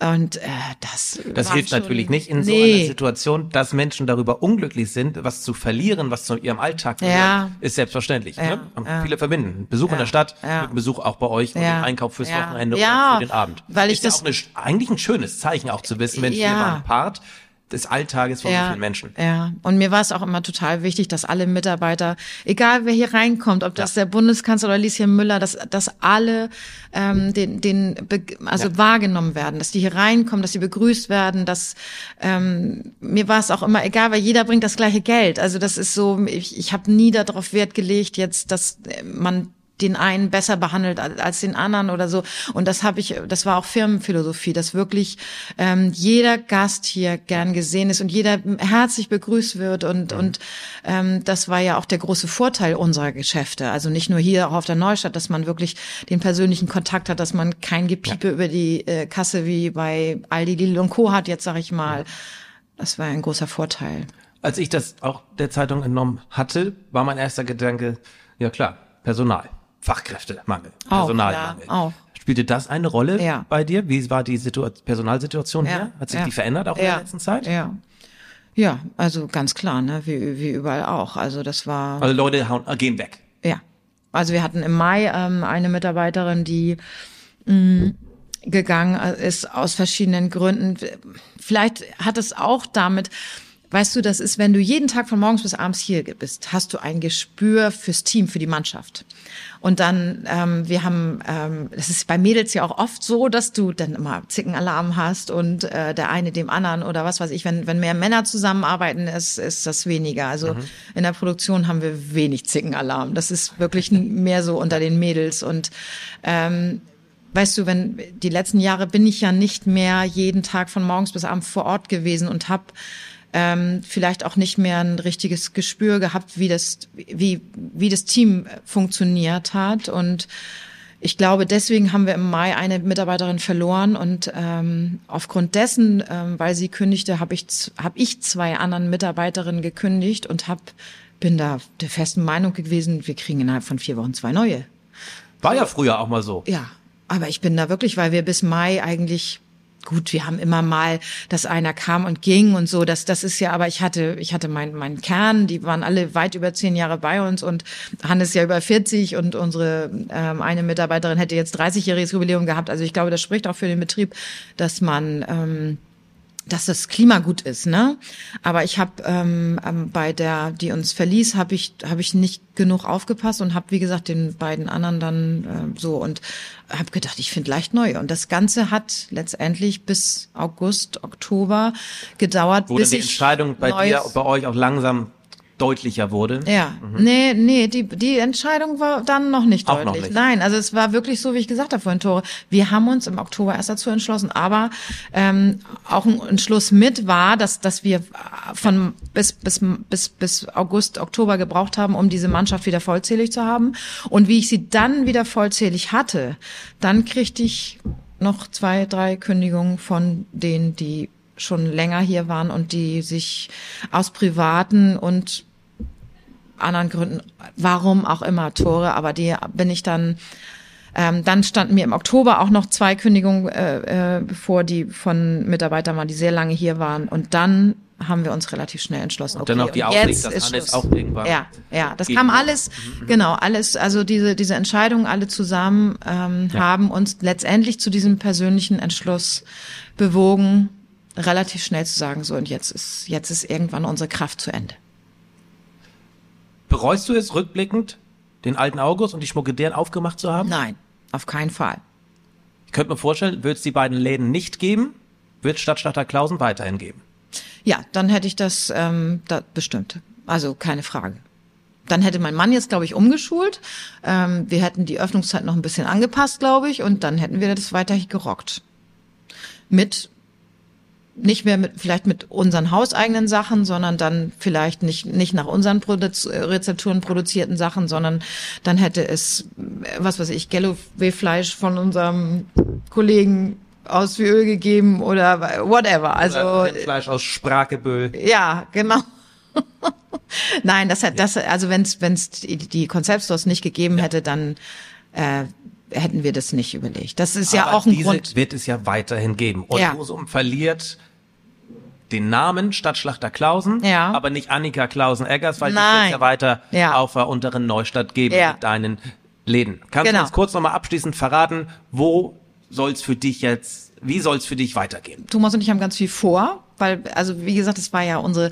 und äh, das Das hilft schon, natürlich nicht in so einer Situation, dass Menschen darüber unglücklich sind, was zu verlieren, was zu ihrem Alltag gehört, ja. ist selbstverständlich. Ja, ne? ja. Viele verbinden Besuch in der Stadt mit Besuch auch bei euch und den Einkauf fürs Wochenende oder für den Abend. Weil ich ist das auch eine, eigentlich ein schönes Zeichen auch zu wissen, Mensch, wir waren Part des Alltages von ja, so vielen Menschen. Ja, und mir war es auch immer total wichtig, dass alle Mitarbeiter, egal wer hier reinkommt, ob das ja. der Bundeskanzler oder Lieschen Müller, dass, dass alle ähm, den, den also ja. wahrgenommen werden, dass die hier reinkommen, dass sie begrüßt werden, dass ähm, mir war es auch immer egal, weil jeder bringt das gleiche Geld. Also das ist so, ich, ich habe nie darauf Wert gelegt, jetzt, dass man den einen besser behandelt als den anderen oder so. Und das habe ich, das war auch Firmenphilosophie, dass wirklich ähm, jeder Gast hier gern gesehen ist und jeder herzlich begrüßt wird. Und, und ähm, das war ja auch der große Vorteil unserer Geschäfte. Also nicht nur hier auch auf der Neustadt, dass man wirklich den persönlichen Kontakt hat, dass man kein Gepiepe ja. über die äh, Kasse wie bei Aldi, Lidl und Co. hat, jetzt sage ich mal. Das war ein großer Vorteil. Als ich das auch der Zeitung entnommen hatte, war mein erster Gedanke, ja klar, Personal. Fachkräftemangel, Personalmangel. Ja, auch. Spielte das eine Rolle ja. bei dir? Wie war die Situ Personalsituation ja, hier? Hat sich die verändert auch in der letzten Zeit? Ja. Ja, also ganz klar, ne, wie, wie überall auch. Also das war. Also Leute hauen, äh, gehen weg. Ja. Also wir hatten im Mai ähm, eine Mitarbeiterin, die mh, mm, gegangen ist aus verschiedenen Gründen. Vielleicht hat es auch damit, weißt du, das ist, wenn du jeden Tag von morgens bis abends hier bist, hast du ein Gespür fürs Team, für die Mannschaft. Und dann, ähm, wir haben, ähm, das ist bei Mädels ja auch oft so, dass du dann immer Zickenalarm hast und äh, der eine dem anderen oder was weiß ich, wenn, wenn mehr Männer zusammenarbeiten, ist, ist das weniger. Also mhm. in der Produktion haben wir wenig Zickenalarm. Das ist wirklich mehr so unter den Mädels und ähm, Weißt du, wenn die letzten Jahre bin ich ja nicht mehr jeden Tag von morgens bis abends vor Ort gewesen und habe ähm, vielleicht auch nicht mehr ein richtiges Gespür gehabt, wie das, wie, wie das Team funktioniert hat. Und ich glaube, deswegen haben wir im Mai eine Mitarbeiterin verloren und ähm, aufgrund dessen, ähm, weil sie kündigte, habe ich, hab ich zwei anderen Mitarbeiterinnen gekündigt und hab, bin da der festen Meinung gewesen, wir kriegen innerhalb von vier Wochen zwei neue. War ja früher auch mal so. Ja, aber ich bin da wirklich, weil wir bis Mai eigentlich gut, wir haben immer mal, dass einer kam und ging und so. Das, das ist ja, aber ich hatte, ich hatte meinen mein Kern, die waren alle weit über zehn Jahre bei uns und Hannes ja über 40 und unsere ähm, eine Mitarbeiterin hätte jetzt 30-jähriges Jubiläum gehabt. Also ich glaube, das spricht auch für den Betrieb, dass man ähm, dass das Klima gut ist, ne? Aber ich habe ähm, ähm, bei der, die uns verließ, habe ich habe ich nicht genug aufgepasst und habe wie gesagt den beiden anderen dann äh, so und habe gedacht, ich finde leicht neu und das Ganze hat letztendlich bis August, Oktober gedauert, Wo bis die Entscheidung bei dir, bei euch auch langsam deutlicher wurde. Ja, mhm. nee, nee, die, die Entscheidung war dann noch nicht Auch deutlich. Noch nicht. Nein, also es war wirklich so, wie ich gesagt habe vorhin, Tore. Wir haben uns im Oktober erst dazu entschlossen, aber ähm, auch ein Entschluss mit war, dass, dass wir von bis, bis, bis, bis August, Oktober gebraucht haben, um diese Mannschaft wieder vollzählig zu haben. Und wie ich sie dann wieder vollzählig hatte, dann kriegte ich noch zwei, drei Kündigungen von denen, die schon länger hier waren und die sich aus privaten und anderen Gründen, warum auch immer Tore, aber die bin ich dann Ähm, dann standen mir im Oktober auch noch zwei Kündigungen äh, äh, bevor, die von Mitarbeitern waren, die sehr lange hier waren. Und dann haben wir uns relativ schnell entschlossen. Okay, und dann auch die Aussicht, dass Hannes auch irgendwann. Ja, ja, das kam alles, mhm. genau, alles, also diese, diese Entscheidungen alle zusammen ähm, ja. haben uns letztendlich zu diesem persönlichen Entschluss bewogen, relativ schnell zu sagen, so und jetzt ist, jetzt ist irgendwann unsere Kraft zu Ende. Bereust du es rückblickend, den alten August und die Schmuckedären aufgemacht zu haben? Nein, auf keinen Fall. Ich könnte mir vorstellen, würde es die beiden Läden nicht geben, wird Stadtstatter Klausen weiterhin geben. Ja, dann hätte ich das, ähm, da bestimmt. Also keine Frage. Dann hätte mein Mann jetzt, glaube ich, umgeschult. Ähm, wir hätten die Öffnungszeit noch ein bisschen angepasst, glaube ich, und dann hätten wir das weiterhin gerockt. Mit nicht mehr mit vielleicht mit unseren hauseigenen Sachen, sondern dann vielleicht nicht nicht nach unseren Produ Rezepturen produzierten Sachen, sondern dann hätte es was weiß ich Galloway-Fleisch von unserem Kollegen aus wie Öl gegeben oder whatever. Also oder Fleisch aus Sprakebüll. Ja, genau. *laughs* Nein, das hat das also wenn es wenn es die, die Konzeptstores nicht gegeben ja. hätte, dann äh, hätten wir das nicht überlegt. Das ist Aber ja auch ein diese Grund. wird es ja weiterhin geben. Und ja. Husum verliert den Namen Stadtschlachter Klausen, ja. aber nicht Annika Klausen-Eggers, weil Nein. die wird ja weiter ja. auf der unteren Neustadt geben ja. mit deinen Läden. Kannst genau. du uns kurz nochmal abschließend verraten, wo soll's für dich jetzt, wie soll's für dich weitergehen? Thomas und ich haben ganz viel vor, weil, also wie gesagt, es war ja unsere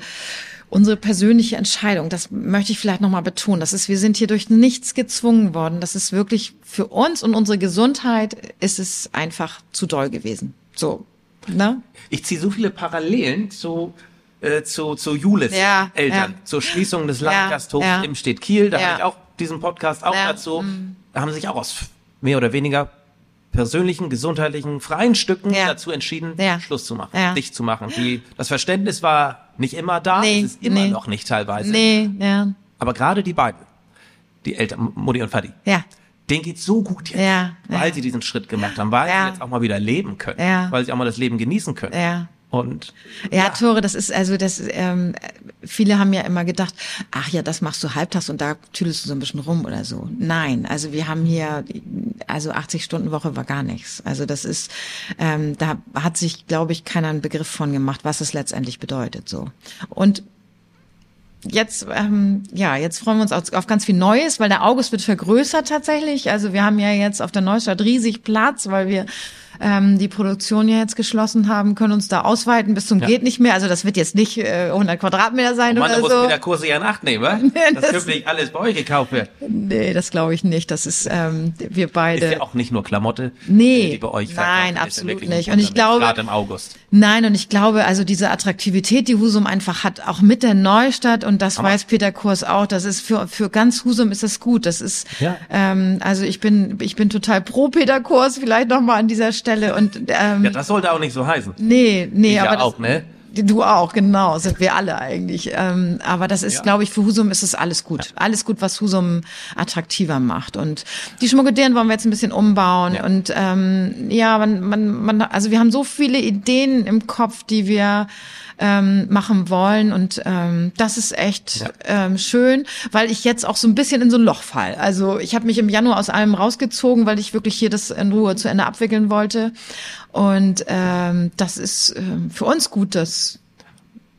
unsere persönliche Entscheidung. Das möchte ich vielleicht nochmal betonen. Das ist, wir sind hier durch nichts gezwungen worden. Das ist wirklich für uns und unsere Gesundheit ist es einfach zu doll gewesen. So, ne? Ich ziehe so viele Parallelen zu äh, zu, zu Julis ja, Eltern, ja. zur Schließung des Landgasthofs ja, im Städt Kiel. Da ja. habe ich auch diesen Podcast auch dazu. Mhm. Da haben sie sich auch aus mehr oder weniger persönlichen, gesundheitlichen, freien Stücken dazu entschieden, Schluss zu machen, dicht zu machen. Die, das Verständnis war nicht immer da, nee, es ist immer nee. noch nicht teilweise. Nee, ja. Aber gerade die beiden, die Eltern, Mutti und Vati, ja. denen geht's so gut jetzt, ja, weil ja. sie diesen Schritt gemacht haben, weil ja. sie jetzt auch mal wieder leben können, ja. weil sie auch mal das Leben genießen können. Und ja, ja, Tore, das ist also das. Ähm, viele haben ja immer gedacht, ach ja, das machst du halbtags und da tüdelst du so ein bisschen rum oder so. Nein, also wir haben hier, also 80 Stunden Woche war gar nichts. Also das ist, ähm, da hat sich, glaube ich, keiner einen Begriff von gemacht, was es letztendlich bedeutet. So und jetzt, ähm, ja, jetzt freuen wir uns auf, auf, ganz viel Neues, weil der August wird vergrößert tatsächlich. Also wir haben ja jetzt auf der Neustadt riesig Platz, weil wir ähm, die Produktion ja jetzt geschlossen haben, können uns da ausweiten bis zum ja. geht nicht mehr. Also das wird jetzt nicht äh, 100 Quadratmeter sein oh Mann, oder muss so. muss der Kurse ja in Acht nehmen, wa? *laughs* nee, das, das künftig alles bei euch gekauft wird. Nee, das glaube ich nicht. Das ist ähm, wir beide. Ist ja auch nicht nur Klamotte, nee, die bei euch Nein, absolut nicht. Und ich glaube gerade im August. Nein, und ich glaube, also diese Attraktivität, die Husum einfach hat, auch mit der Neustadt und das Aber weiß Peter Kurs auch. Das ist für für ganz Husum ist das gut. Das ist ja. ähm, also ich bin ich bin total pro Peter Kurs vielleicht noch mal an dieser Stelle und äh, ähm, ja, das sollte auch nicht so heißen. Nee, nee, ich aber. Ja das, auch, ne? Du auch, genau, sind wir alle eigentlich. Ähm, aber das ist, ja. glaube ich, für Husum ist es alles gut. Ja. Alles gut, was Husum attraktiver macht. Und die Schmuckedieren wollen wir jetzt ein bisschen umbauen. Ja. Und ähm, ja, man, man, man, also wir haben so viele Ideen im Kopf, die wir ähm, machen wollen. Und ähm, das ist echt ja. ähm, schön, weil ich jetzt auch so ein bisschen in so ein Loch fall. Also ich habe mich im Januar aus allem rausgezogen, weil ich wirklich hier das in Ruhe zu Ende abwickeln wollte. Und ähm, das ist ähm, für uns gut, dass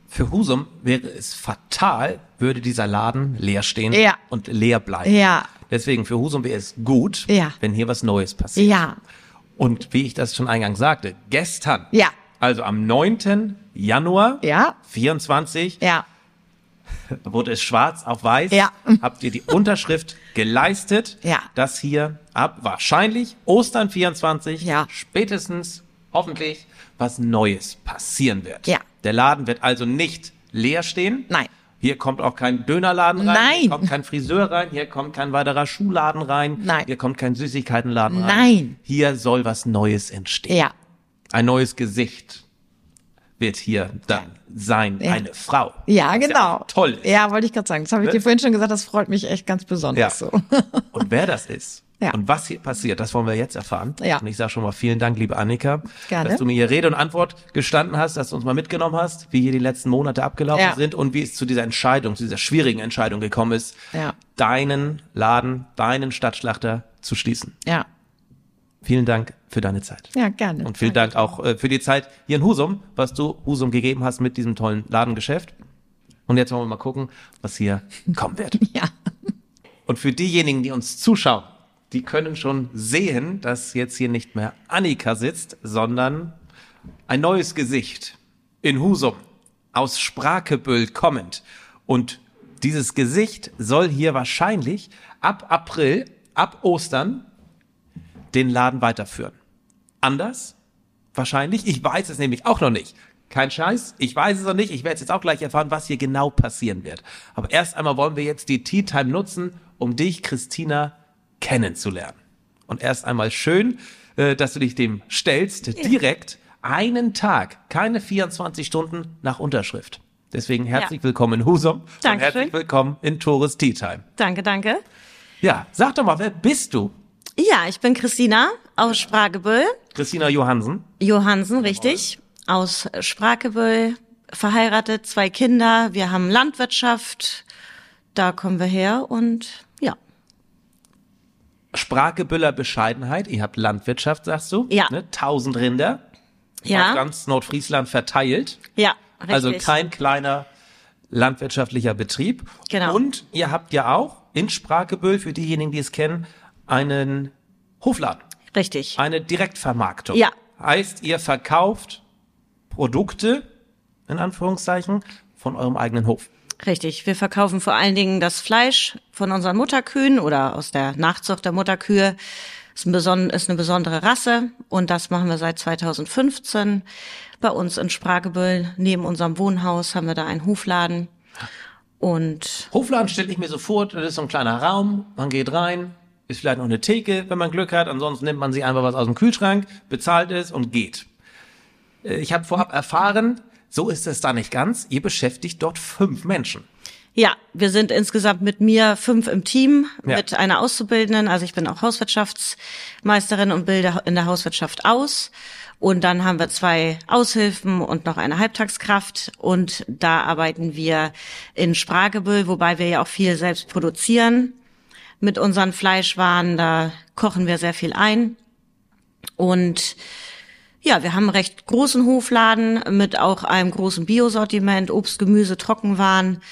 für Husum wäre es fatal, würde dieser Laden leer stehen ja. und leer bleiben. Ja. Deswegen für Husum wäre es gut, ja. wenn hier was Neues passiert. Ja. Und wie ich das schon eingangs sagte, gestern, ja. Also am 9. Januar ja. 24 ja. wurde es schwarz auf weiß, ja. *laughs* habt ihr die Unterschrift geleistet, ja. dass hier ab wahrscheinlich Ostern 24 ja. spätestens hoffentlich was Neues passieren wird. Ja. Der Laden wird also nicht leer stehen. Nein. Hier kommt auch kein Dönerladen rein. Nein. Hier kommt kein Friseur rein. Hier kommt kein weiterer Schuhladen rein. Nein. Hier kommt kein Süßigkeitenladen rein. Nein. Hier soll was Neues entstehen. Ja. Ein neues Gesicht wird hier dann sein, ja. eine Frau. Ja, genau. Ja toll. Ist. Ja, wollte ich gerade sagen. Das habe ich ne? dir vorhin schon gesagt, das freut mich echt ganz besonders ja. so. *laughs* Und wer das ist ja. und was hier passiert, das wollen wir jetzt erfahren. Ja. Und ich sage schon mal vielen Dank, liebe Annika, Gerne. dass du mir hier Rede und Antwort gestanden hast, dass du uns mal mitgenommen hast, wie hier die letzten Monate abgelaufen ja. sind und wie es zu dieser Entscheidung, zu dieser schwierigen Entscheidung gekommen ist, ja. deinen Laden, deinen Stadtschlachter zu schließen. Ja. Vielen Dank für deine Zeit. Ja, gerne. Und vielen. Dank auch äh, für die Zeit hier in Husum, was du Husum gegeben hast mit diesem tollen Ladengeschäft. Und jetzt wollen wir mal gucken, was hier kommen wird. *laughs* Ja. Und für diejenigen, die uns zuschauen, die können schon sehen, dass jetzt hier nicht mehr Annika sitzt, sondern ein neues Gesicht in Husum aus Sprakebüll kommend. Und dieses Gesicht soll hier wahrscheinlich ab April, ab Ostern den Laden weiterführen. Anders? Wahrscheinlich. Ich weiß es nämlich auch noch nicht. Kein Scheiß. Ich weiß es noch nicht. Ich werde es jetzt auch gleich erfahren, was hier genau passieren wird. Aber erst einmal wollen wir jetzt die Tea Time nutzen, um dich, Christina, kennenzulernen. Und erst einmal schön, äh, dass du dich dem stellst, direkt einen Tag, keine 24 Stunden nach Unterschrift. Deswegen herzlich ja. willkommen in Husum Dankeschön. und herzlich willkommen in Tores Tea Time. Danke, danke. Ja, sag doch mal, wer bist du? Ja, ich bin Christina aus Spragebüll. Christina Johansen. Johansen, richtig. Aus Spragebüll, verheiratet, zwei Kinder. Wir haben Landwirtschaft. Da kommen wir her und ja. Spragebüller Bescheidenheit. Ihr habt Landwirtschaft, sagst du? Ja. Ne? Tausend Rinder. Ja. Auf ganz Nordfriesland verteilt. Ja, richtig. Also kein kleiner landwirtschaftlicher Betrieb. Genau. Und ihr habt ja auch in Spragebüll, für diejenigen, die es kennen, einen Hofladen. Richtig. Eine Direktvermarktung. Ja. Heißt, ihr verkauft Produkte, in Anführungszeichen, von eurem eigenen Hof. Richtig. Wir verkaufen vor allen Dingen das Fleisch von unseren Mutterkühen oder aus der Nachzucht der Mutterkühe. Ist, ein ist eine besondere Rasse und das machen wir seit 2015. Bei uns in Spragebüll, neben unserem Wohnhaus, haben wir da einen Hofladen. Und Hofladen stelle ich mir so vor, das ist so ein kleiner Raum, man geht rein, ist vielleicht noch eine Theke, wenn man Glück hat, ansonsten nimmt man sich einfach was aus dem Kühlschrank, bezahlt es und geht. Äh, Ich habe vorab erfahren, so ist es da nicht ganz. Ihr beschäftigt dort fünf Menschen. Ja, wir sind insgesamt mit mir fünf im Team, Ja. mit einer Auszubildenden. Also ich bin auch Hauswirtschaftsmeisterin und bilde in der Hauswirtschaft aus. Und dann haben wir zwei Aushilfen und noch eine Halbtagskraft. Und da arbeiten wir in Spragebüll, wobei wir ja auch viel selbst produzieren mit unseren Fleischwaren. Da kochen wir sehr viel ein. Und ja, wir haben einen recht großen Hofladen mit auch einem großen Biosortiment, Obst, Gemüse, Trockenwaren,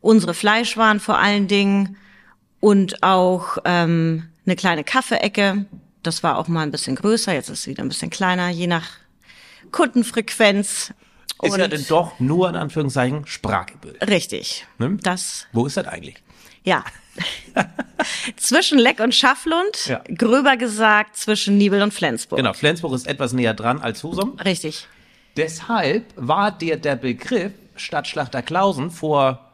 unsere Fleischwaren vor allen Dingen und auch ähm, eine kleine Kaffeeecke. Das war auch mal ein bisschen größer, jetzt ist es wieder ein bisschen kleiner, je nach Kundenfrequenz. Ist Und- ja denn doch nur in Anführungszeichen Spragebüll. Richtig. Ne? Das, Wo ist das eigentlich? ja. *laughs* zwischen Leck und Schafflund, Ja. gröber gesagt zwischen Nibel und Flensburg. Genau, Flensburg ist etwas näher dran als Husum. Richtig. Deshalb war dir der Begriff Stadtschlachter Klausen vor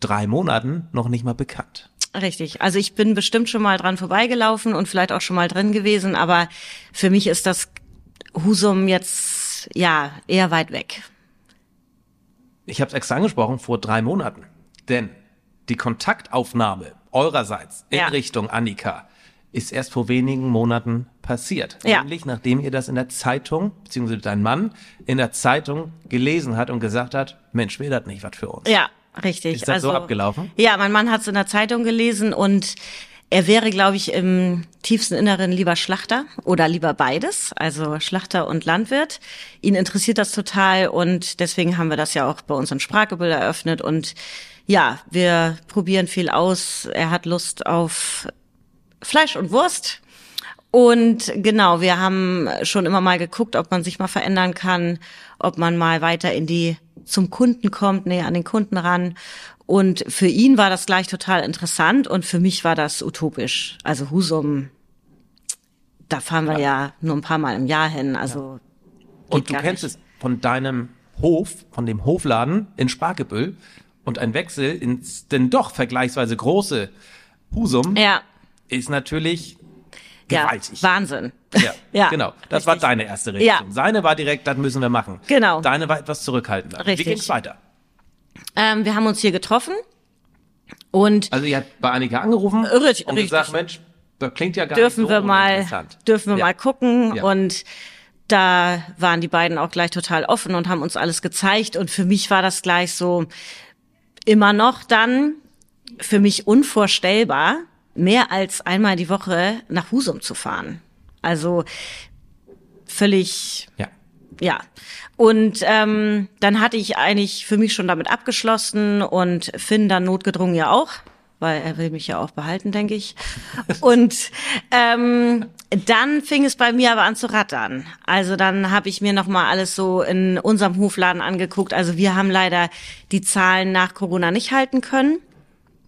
drei Monaten noch nicht mal bekannt. Richtig. Also ich bin bestimmt schon mal dran vorbeigelaufen und vielleicht auch schon mal drin gewesen, aber für mich ist das Husum jetzt ja eher weit weg. Ich habe es extra angesprochen, vor drei Monaten. Denn die Kontaktaufnahme eurerseits in Ja. Richtung Annika ist erst vor wenigen Monaten passiert. Ja. Nämlich nachdem ihr das in der Zeitung, beziehungsweise dein Mann in der Zeitung gelesen hat und gesagt hat, Mensch, wäre das nicht was für uns. Ja, richtig. Ist das so abgelaufen? Ja, mein Mann hat es in der Zeitung gelesen und er wäre, glaube ich, im tiefsten Inneren lieber Schlachter oder lieber beides, also Schlachter und Landwirt. Ihn interessiert das total und deswegen haben wir das ja auch bei uns in Sprakebild eröffnet und ja, wir probieren viel aus. Er hat Lust auf Fleisch und Wurst. Und genau, wir haben schon immer mal geguckt, ob man sich mal verändern kann, ob man mal weiter in die zum Kunden kommt, näher an den Kunden ran. Und für ihn war das gleich total interessant und für mich war das utopisch. Also Husum, da fahren wir ja, nur ein paar Mal im Jahr hin. Also Und du kennst nicht. es von deinem Hof, von dem Hofladen in Sparkebüll und ein Wechsel ins denn doch vergleichsweise große Husum ja, ist natürlich ja, gewaltig. Wahnsinn. Ja, *laughs* Ja, genau. Das war richtig. deine erste Reaktion. Ja. Seine war direkt, das müssen wir machen. Genau. Deine war etwas zurückhaltender. Richtig. Wie ging's weiter? Ähm, wir haben uns hier getroffen und Also ihr habt bei Annika angerufen Richtig, und richtig. gesagt, Mensch, das klingt ja gar dürfen nicht so wir mal, dürfen wir Ja. mal gucken Ja. und da waren die beiden auch gleich total offen und haben uns alles gezeigt und für mich war das gleich so immer noch dann für mich unvorstellbar, mehr als einmal die Woche nach Husum zu fahren. Also völlig Ja. ja. Und ähm, dann hatte ich eigentlich für mich schon damit abgeschlossen und Finn dann notgedrungen ja auch, weil er will mich ja auch behalten, denke ich. Und ähm, dann fing es bei mir aber an zu rattern. Also dann habe ich mir noch mal alles so in unserem Hofladen angeguckt. Also wir haben leider die Zahlen nach Corona nicht halten können.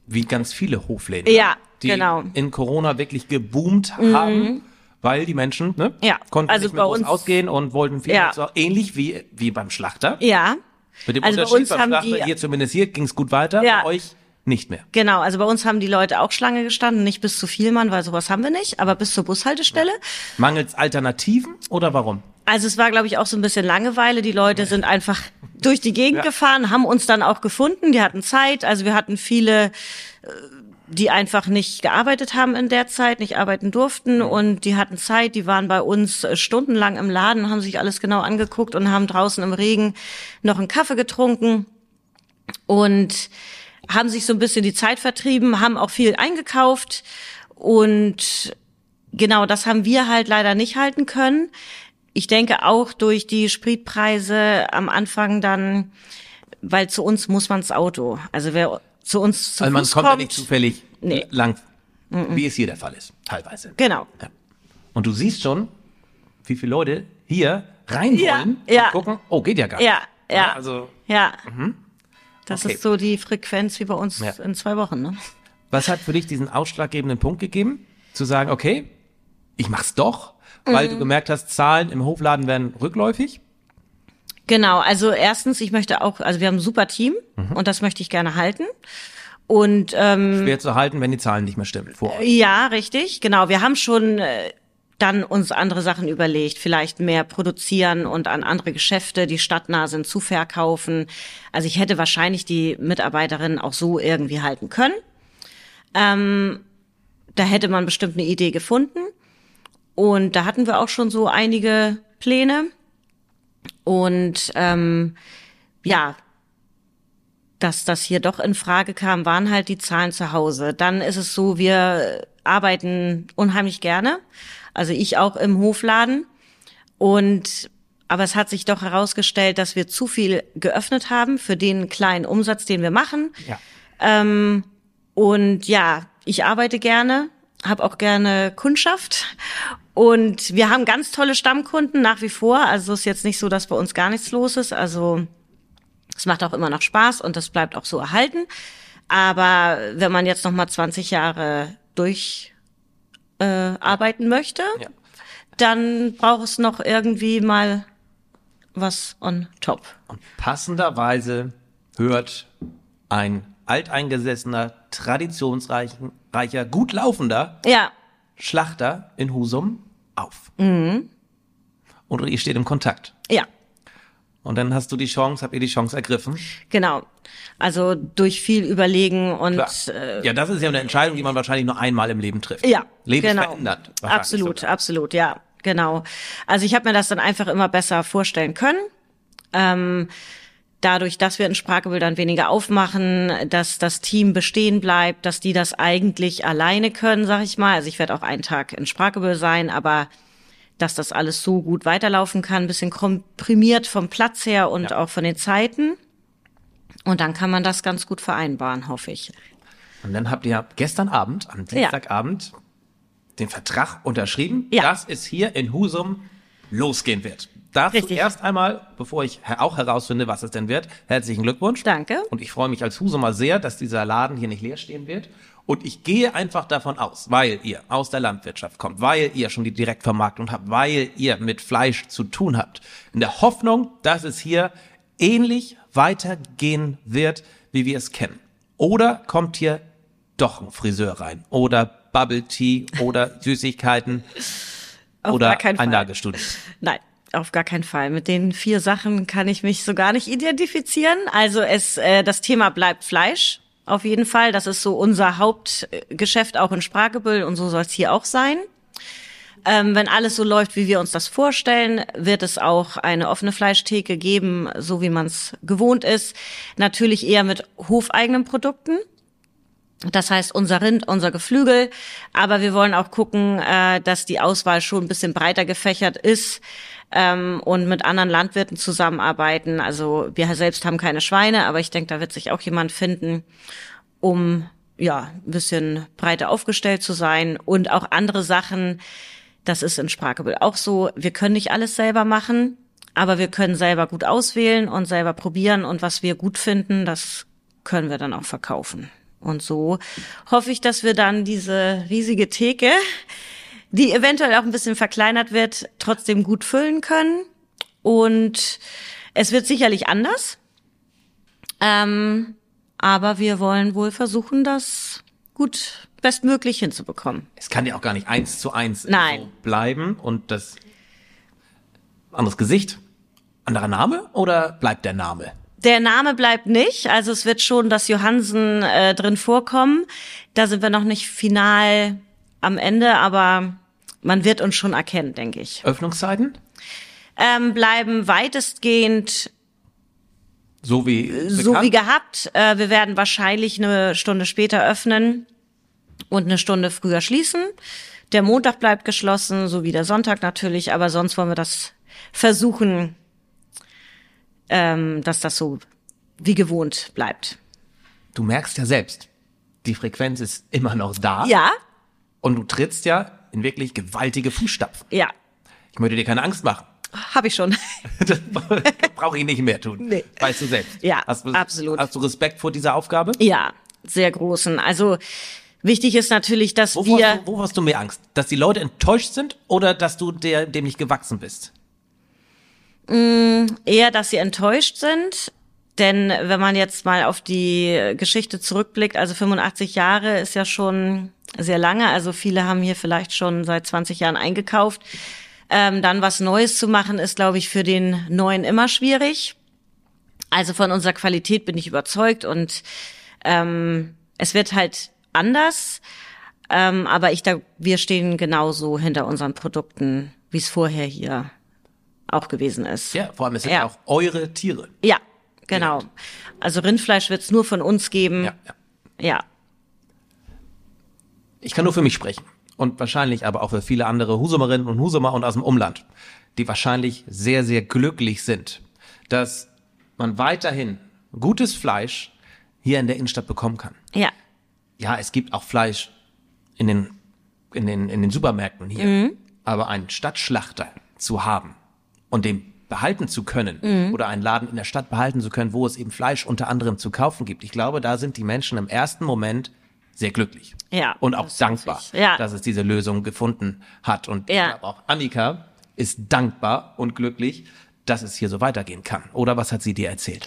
Wie ganz viele Hofläden. Ja, die genau. Mhm. in Corona wirklich geboomt haben. Weil die Menschen ne, Ja, konnten also nicht mehr bei groß uns- ausgehen und wollten viel Ja. so ähnlich wie, wie beim Schlachter. Ja. Mit dem Also bei Unterschied uns beim haben Schlachter, die- hier zumindest hier ging es gut weiter, Ja. bei euch nicht mehr. Genau, also bei uns haben die Leute auch Schlange gestanden, nicht bis zu viel Mann, weil sowas haben wir nicht, aber bis zur Bushaltestelle. Mangels Alternativen oder warum? Also es war, glaube ich, auch so ein bisschen Langeweile. Die Leute sind einfach durch die Gegend gefahren, haben uns dann auch gefunden. Die hatten Zeit. Also wir hatten viele, äh, die einfach nicht gearbeitet haben in der Zeit, nicht arbeiten durften und die hatten Zeit. Die waren bei uns äh, stundenlang im Laden, haben sich alles genau angeguckt und haben draußen im Regen noch einen Kaffee getrunken und haben sich so ein bisschen die Zeit vertrieben, haben auch viel eingekauft und genau das haben wir halt leider nicht halten können. Ich denke auch durch die Spritpreise am Anfang dann, weil zu uns muss man's Auto. Also wer zu uns zu Also man Fuß kommt, kommt, ja nicht zufällig Nee. lang, wie es hier der Fall ist, teilweise. genau. Und du siehst schon, wie viele Leute hier rein Ja, wollen ja. und gucken, oh, geht ja gar nicht. Ja, ja. Also, Ja. Das Okay. ist so die Frequenz wie bei uns Ja. in zwei Wochen. Ne? was hat für dich diesen ausschlaggebenden Punkt gegeben, zu sagen, okay, ich mach's doch, weil Mhm. du gemerkt hast, Zahlen im Hofladen werden rückläufig? Genau, also erstens, ich möchte auch, also wir haben ein super Team und das möchte ich gerne halten. Und ähm, Schwer zu halten, wenn die Zahlen nicht mehr stimmen vor euch. Ja, richtig, genau. Wir haben schon äh, dann uns andere Sachen überlegt, vielleicht mehr produzieren und an andere Geschäfte, die stadtnah sind, zu verkaufen. Also ich hätte wahrscheinlich die Mitarbeiterinnen auch so irgendwie halten können. Ähm, da hätte man bestimmt eine Idee gefunden. Und da hatten wir auch schon so einige Pläne. Und ähm, ja, dass das hier doch in Frage kam, waren halt die Zahlen zu Hause. Dann ist es so, wir arbeiten unheimlich gerne. Also ich auch im Hofladen. Und aber es hat sich doch herausgestellt, dass wir zu viel geöffnet haben für den kleinen Umsatz, den wir machen. Ja. Ähm, und ja, ich arbeite gerne, habe auch gerne Kundschaft. Und wir haben ganz tolle Stammkunden nach wie vor. Also es ist jetzt nicht so, dass bei uns gar nichts los ist. Also es macht auch immer noch Spaß und das bleibt auch so erhalten. Aber wenn man jetzt noch mal 20 Jahre durch äh, arbeiten möchte, Ja. dann braucht es noch irgendwie mal was on top. Und passenderweise hört ein alteingesessener, traditionsreicher, reicher, gut laufender Ja, Schlachter in Husum auf. Mhm. Und ihr steht im Kontakt. ja. Und dann hast du die Chance, habt ihr die Chance ergriffen? Genau. Also durch viel Überlegen und äh, ja, das ist ja eine Entscheidung, die man wahrscheinlich nur einmal im Leben trifft. ja, Lebensverändert. genau. wahrscheinlich Absolut, sogar. absolut, ja, genau. Also ich habe mir das dann einfach immer besser vorstellen können. Ähm, dadurch, dass wir in Sprachgebüll dann weniger aufmachen, dass das Team bestehen bleibt, dass die das eigentlich alleine können, sag ich mal. Also ich werde auch einen Tag in Sprachgebüll sein, aber dass das alles so gut weiterlaufen kann, ein bisschen komprimiert vom Platz her und Ja. auch von den Zeiten. Und dann kann man das ganz gut vereinbaren, hoffe ich. Und dann habt ihr gestern Abend, am Dienstagabend, den Vertrag unterschrieben, Ja. dass es hier in Husum losgehen wird. Dazu Richtig. erst einmal, bevor ich auch herausfinde, was es denn wird, herzlichen Glückwunsch. Danke. Und ich freue mich als Husumer sehr, dass dieser Laden hier nicht leer stehen wird. Und ich gehe einfach davon aus, weil ihr aus der Landwirtschaft kommt, weil ihr schon die Direktvermarktung habt, weil ihr mit Fleisch zu tun habt, in der Hoffnung, dass es hier ähnlich weitergehen wird, wie wir es kennen. Oder kommt hier doch ein Friseur rein oder Bubble Tea oder *laughs* Süßigkeiten oder ein Fall. Nagelstudio. Nein, auf gar keinen Fall. Mit den vier Sachen kann ich mich so gar nicht identifizieren. Also es, äh, das Thema bleibt Fleisch. Auf jeden Fall. Das ist so unser Hauptgeschäft auch in Spragebüll und so soll es hier auch sein. Ähm, wenn alles so läuft, wie wir uns das vorstellen, wird es auch eine offene Fleischtheke geben, so wie man es gewohnt ist. Natürlich eher mit hofeigenen Produkten. Das heißt, unser Rind, unser Geflügel. Aber wir wollen auch gucken, äh, dass die Auswahl schon ein bisschen breiter gefächert ist ähm, und mit anderen Landwirten zusammenarbeiten. Also wir selbst haben keine Schweine, aber ich denke, da wird sich auch jemand finden, um ja ein bisschen breiter aufgestellt zu sein und auch andere Sachen. Das ist in Sprachgebild auch so. Wir können nicht alles selber machen, aber wir können selber gut auswählen und selber probieren und was wir gut finden, das können wir dann auch verkaufen. Und so hoffe ich, dass wir dann diese riesige Theke, die eventuell auch ein bisschen verkleinert wird, trotzdem gut füllen können. Und es wird sicherlich anders. Ähm, aber wir wollen wohl versuchen, das gut bestmöglich hinzubekommen. Es kann ja auch gar nicht eins zu eins Nein. so bleiben und das anderes Gesicht, anderer Name oder bleibt der Name? Der Name bleibt nicht, also es wird schon das Johansen äh, drin vorkommen. Da sind wir noch nicht final am Ende, aber man wird uns schon erkennen, denke ich. Öffnungszeiten? Ähm, bleiben weitestgehend So wie so wie gehabt. Äh, wir werden wahrscheinlich eine Stunde später öffnen und eine Stunde früher schließen. Der Montag bleibt geschlossen, so wie der Sonntag natürlich, aber sonst wollen wir das versuchen, ähm, dass das so wie gewohnt bleibt. Du merkst ja selbst, die Frequenz ist immer noch da. Ja, Und du trittst ja in wirklich gewaltige Fußstapfen. ja, Ich möchte dir keine Angst machen. habe ich schon. *laughs* Das brauche ich nicht mehr tun. Nee. Weißt du selbst. Ja, hast du, absolut. Hast du Respekt vor dieser Aufgabe? ja, sehr großen. Also wichtig ist natürlich, dass Wovor, wir hast du, wo hast du mehr Angst? Dass die Leute enttäuscht sind oder dass du der, dem nicht gewachsen bist? eher, dass sie enttäuscht sind. Denn wenn man jetzt mal auf die Geschichte zurückblickt, also 85 Jahre ist ja schon sehr lange. Also viele haben hier vielleicht schon seit 20 Jahren eingekauft. Ähm, dann was Neues zu machen, ist, glaube ich, für den Neuen immer schwierig. Also von unserer Qualität bin ich überzeugt und ähm, es wird halt anders. Ähm, aber ich da, wir stehen genauso hinter unseren Produkten, wie es vorher hier auch gewesen ist. Ja, vor allem es sind Ja. auch eure Tiere. Ja, genau. Also Rindfleisch wird es nur von uns geben. Ja, ja. ja. Ich kann nur für mich sprechen. Und wahrscheinlich aber auch für viele andere Husumerinnen und Husumer und aus dem Umland, die wahrscheinlich sehr, sehr glücklich sind, dass man weiterhin gutes Fleisch hier in der Innenstadt bekommen kann. Ja. Ja, es gibt auch Fleisch in den, in den, in den Supermärkten hier. Aber einen Stadtschlachter zu haben und den behalten zu können oder einen Laden in der Stadt behalten zu können, wo es eben Fleisch unter anderem zu kaufen gibt. Ich glaube, da sind die Menschen im ersten Moment sehr glücklich. Ja, Und auch das dankbar. Ja. dass es diese Lösung gefunden hat. Und Ja. ich glaube auch Annika ist dankbar und glücklich, dass es hier so weitergehen kann. Oder was hat sie dir erzählt?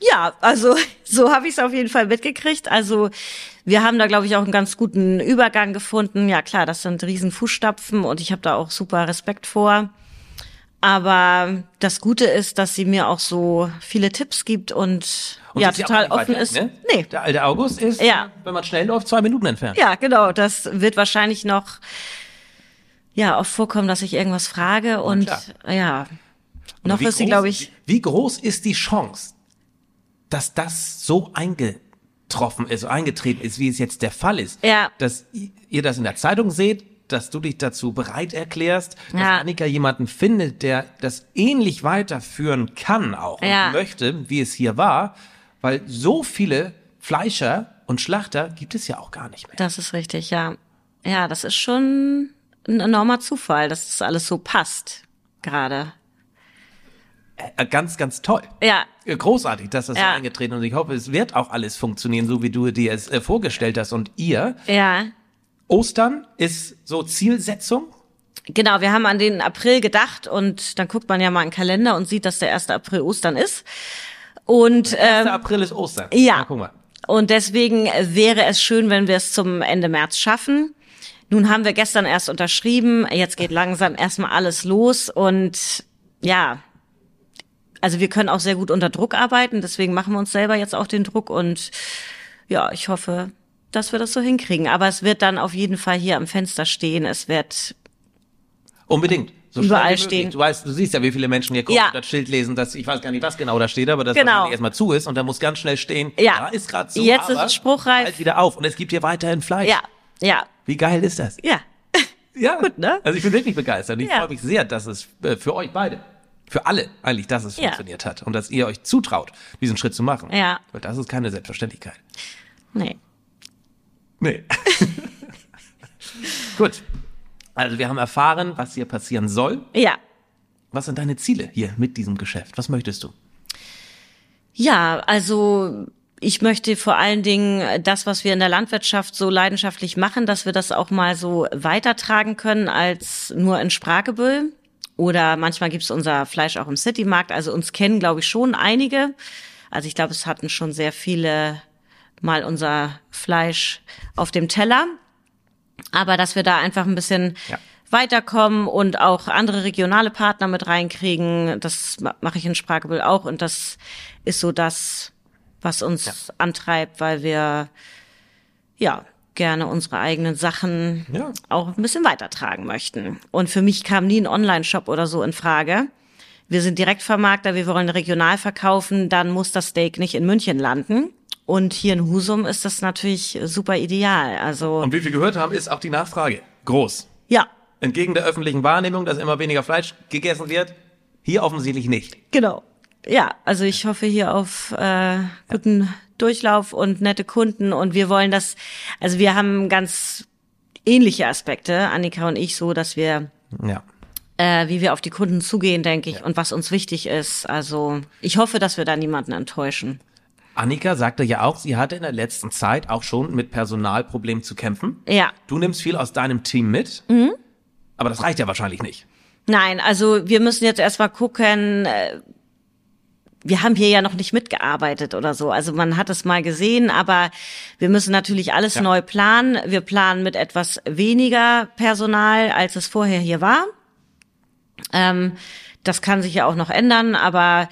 Ja, also *laughs* so habe ich es auf jeden Fall mitgekriegt. Also wir haben da, glaube ich, auch einen ganz guten Übergang gefunden. Ja, klar, das sind riesen Fußstapfen und ich habe da auch super Respekt vor. Aber das Gute ist, dass sie mir auch so viele Tipps gibt und, Und ja, total offen ist. ne? Nee. Der alte August ist, Ja. wenn man schnell läuft, zwei Minuten entfernt. Ja, genau. Das wird wahrscheinlich noch ja oft vorkommen, dass ich irgendwas frage und klar. ja. Noch ist sie, glaube ich, wie groß ist die Chance, dass das so eingetroffen ist, so eingetreten ist, wie es jetzt der Fall ist? Ja. Dass ihr das in der Zeitung seht, dass du dich dazu bereit erklärst, dass Ja. Annika jemanden findet, der das ähnlich weiterführen kann auch Ja. und möchte, wie es hier war, weil so viele Fleischer und Schlachter gibt es ja auch gar nicht mehr. Das ist richtig, ja. Ja, das ist schon ein enormer Zufall, dass das alles so passt gerade. Äh, Ganz, ganz toll. Ja, Äh, Großartig, dass das Ja. eingetreten ist. Und ich hoffe, es wird auch alles funktionieren, so wie du dir es äh, vorgestellt hast. Und ihr, ja. Ostern ist so Zielsetzung. Genau, wir haben an den April gedacht und dann guckt man ja mal in den Kalender und sieht, dass der 1. April Ostern ist. Und 1. ähm, April ist Ostern. ja. Na, guck mal. Und deswegen wäre es schön, wenn wir es zum Ende März schaffen. Nun haben wir gestern erst unterschrieben, jetzt geht langsam erstmal alles los und ja, also wir können auch sehr gut unter Druck arbeiten, deswegen machen wir uns selber jetzt auch den Druck und ja, ich hoffe, dass wir das so hinkriegen. Aber es wird dann auf jeden Fall hier am Fenster stehen. Es wird, Unbedingt. So überall stehen. Du weißt, du siehst ja, wie viele Menschen hier kommen Ja. und das Schild lesen, dass ich weiß gar nicht, was genau da steht, aber das Genau. wahrscheinlich erstmal zu ist und da muss ganz schnell stehen, Ja. da ist gerade zu, Jetzt ist es spruchreif. bald wieder auf und es gibt hier weiterhin Fleisch. Ja, ja, Wie geil ist das? ja. Ja, *laughs* Gut, ne? Also ich bin wirklich begeistert. Und ich Ja. freue mich sehr, dass es äh, für euch beide, für alle eigentlich, dass es Ja. funktioniert hat und dass ihr euch zutraut, diesen Schritt zu machen. Ja. Weil das ist keine Selbstverständlichkeit. Nee. Nee. *laughs* Gut. Also wir haben erfahren, was hier passieren soll. Ja. Was sind deine Ziele hier mit diesem Geschäft? Was möchtest du? Ja, also ich möchte vor allen Dingen das, was wir in der Landwirtschaft so leidenschaftlich machen, dass wir das auch mal so weitertragen können als nur in Spragebüll. Oder manchmal gibt's unser Fleisch auch im Citymarkt. Also uns kennen, glaube ich, schon einige. Also ich glaube, es hatten schon sehr viele mal unser Fleisch auf dem Teller. Aber dass wir da einfach ein bisschen Ja. weiterkommen und auch andere regionale Partner mit reinkriegen, das ma- mache ich in Spragebüll auch. Und das ist so das, was uns antreibt, weil wir ja gerne unsere eigenen Sachen Ja. auch ein bisschen weitertragen möchten. Und für mich kam nie ein Online-Shop oder so in Frage. Wir sind Direktvermarkter, wir wollen regional verkaufen, dann muss das Steak nicht in München landen. Und hier in Husum ist das natürlich super ideal. Also Und wie wir gehört haben, ist auch die Nachfrage groß. ja, Entgegen der öffentlichen Wahrnehmung, dass immer weniger Fleisch gegessen wird, hier offensichtlich nicht. Genau. Ja, also ich hoffe hier auf äh, guten Durchlauf und nette Kunden und wir wollen das, also wir haben ganz ähnliche Aspekte, Annika und ich, so, dass wir, Ja. äh, wie wir auf die Kunden zugehen, denke ich, und was uns wichtig ist. Also ich hoffe, dass wir da niemanden enttäuschen. Annika sagte ja auch, sie hatte in der letzten Zeit auch schon mit Personalproblemen zu kämpfen. Ja. Du nimmst viel aus deinem Team mit, aber das reicht ja wahrscheinlich nicht. Nein, also wir müssen jetzt erstmal gucken, äh, wir haben hier ja noch nicht mitgearbeitet oder so. Also man hat es mal gesehen, aber wir müssen natürlich alles Ja. neu planen. Wir planen mit etwas weniger Personal, als es vorher hier war. Ähm, das kann sich ja auch noch ändern, aber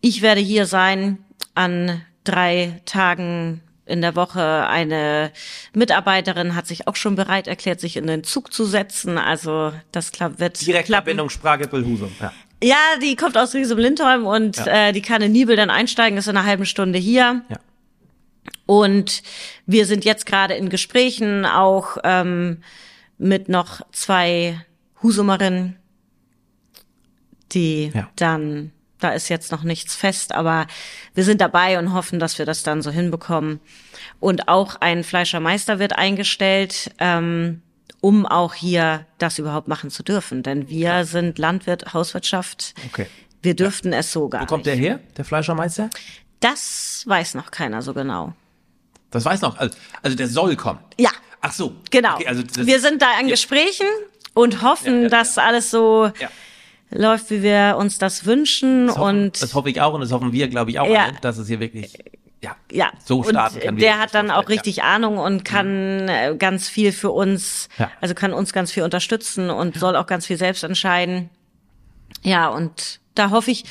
ich werde hier sein an drei Tagen in der Woche. Eine Mitarbeiterin hat sich auch schon bereit erklärt, sich in den Zug zu setzen. Also das klappt, wird klappen. Direktverbindung Spragebüll-Husum. Ja. Ja, die kommt aus Riesum Lindholm und Ja. äh, die kann in Nibel dann einsteigen, ist in einer halben Stunde hier. Ja. Und wir sind jetzt gerade in Gesprächen auch ähm, mit noch zwei Husumerinnen, die Ja. dann, da ist jetzt noch nichts fest, aber wir sind dabei und hoffen, dass wir das dann so hinbekommen. Und auch ein Fleischermeister wird eingestellt, ähm, um auch hier das überhaupt machen zu dürfen. Denn wir sind Landwirt, Hauswirtschaft. Okay. Wir dürften es so gar Wo kommt nicht. der her, der Fleischermeister? Das weiß noch keiner so genau. Das weiß noch. Also, also der soll kommen. Ja, Ach so. genau. Okay, also das, wir sind da an Gesprächen und hoffen, Ja, ja, dass alles so Ja. läuft, wie wir uns das wünschen. das hoffen, und das hoffe ich auch und das hoffen wir, glaube ich, auch Ja. alle, dass es hier wirklich ja, ja, so starten und kann. der hat dann auch richtig Ahnung und kann äh, ganz viel für uns, Ja. also kann uns ganz viel unterstützen und soll auch ganz viel selbst entscheiden. Ja, und da hoffe ich,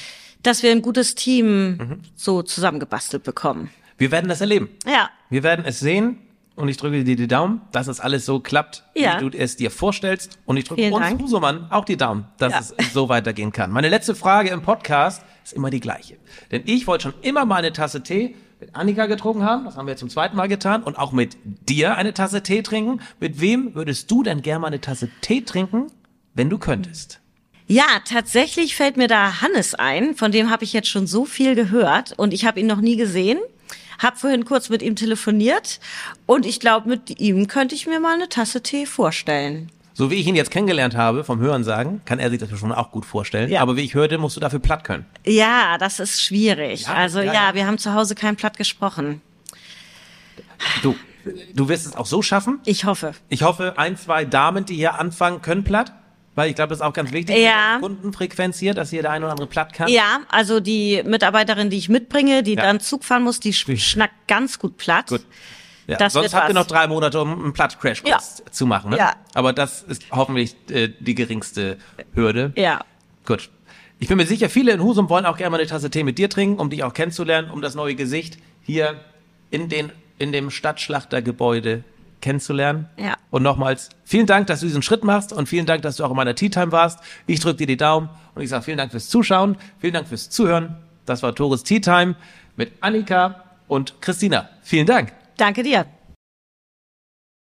dass wir ein gutes Team Mhm. so zusammengebastelt bekommen. Ja. Wir werden das erleben. Ja, Wir werden es sehen und ich drücke dir die Daumen, dass es alles so klappt, Ja. wie du es dir vorstellst. Und ich drücke Vielen uns Dank. Husumann auch die Daumen, dass Ja. es so weitergehen kann. Meine letzte Frage im Podcast ist immer die gleiche. Denn ich wollte schon immer mal eine Tasse Tee mit Annika getrunken haben. Das haben wir zum zweiten Mal getan. Und auch mit dir eine Tasse Tee trinken. Mit wem würdest du denn gerne mal eine Tasse Tee trinken, wenn du könntest? Ja, tatsächlich fällt mir da Hannes ein, von dem habe ich jetzt schon so viel gehört und ich habe ihn noch nie gesehen. Hab vorhin kurz mit ihm telefoniert und ich glaube, mit ihm könnte ich mir mal eine Tasse Tee vorstellen. So wie ich ihn jetzt kennengelernt habe, vom Hörensagen, kann er sich das schon auch gut vorstellen. Ja. Aber wie ich hörte, musst du dafür platt können. Ja, das ist schwierig. Ja, also ja, ja, wir haben zu Hause kein Platt gesprochen. Du, du wirst es auch so schaffen. Ich hoffe. Ich hoffe, ein, zwei Damen, die hier anfangen, können platt. Weil ich glaube, das ist auch ganz wichtig. Ja. Kundenfrequenz hier, dass hier der eine oder andere platt kann. Ja, also die Mitarbeiterin, die ich mitbringe, die Ja. dann Zug fahren muss, die sch- schnackt ganz gut platt. Gut. Ja. Das Sonst habt ihr was. noch drei Monate, um einen Platt-Crash Ja. zu machen. Ne? Ja. Aber das ist hoffentlich äh, die geringste Hürde. Ja. Gut. Ich bin mir sicher, viele in Husum wollen auch gerne mal eine Tasse Tee mit dir trinken, um dich auch kennenzulernen, um das neue Gesicht hier in, den, in dem Stadtschlachtergebäude kennenzulernen. Ja. Und nochmals vielen Dank, dass du diesen Schritt machst und vielen Dank, dass du auch in meiner Tea Time warst. Ich drücke dir die Daumen und ich sage vielen Dank fürs Zuschauen, vielen Dank fürs Zuhören. Das war Tores Tea Time mit Annika und Christina. Vielen Dank. Danke dir.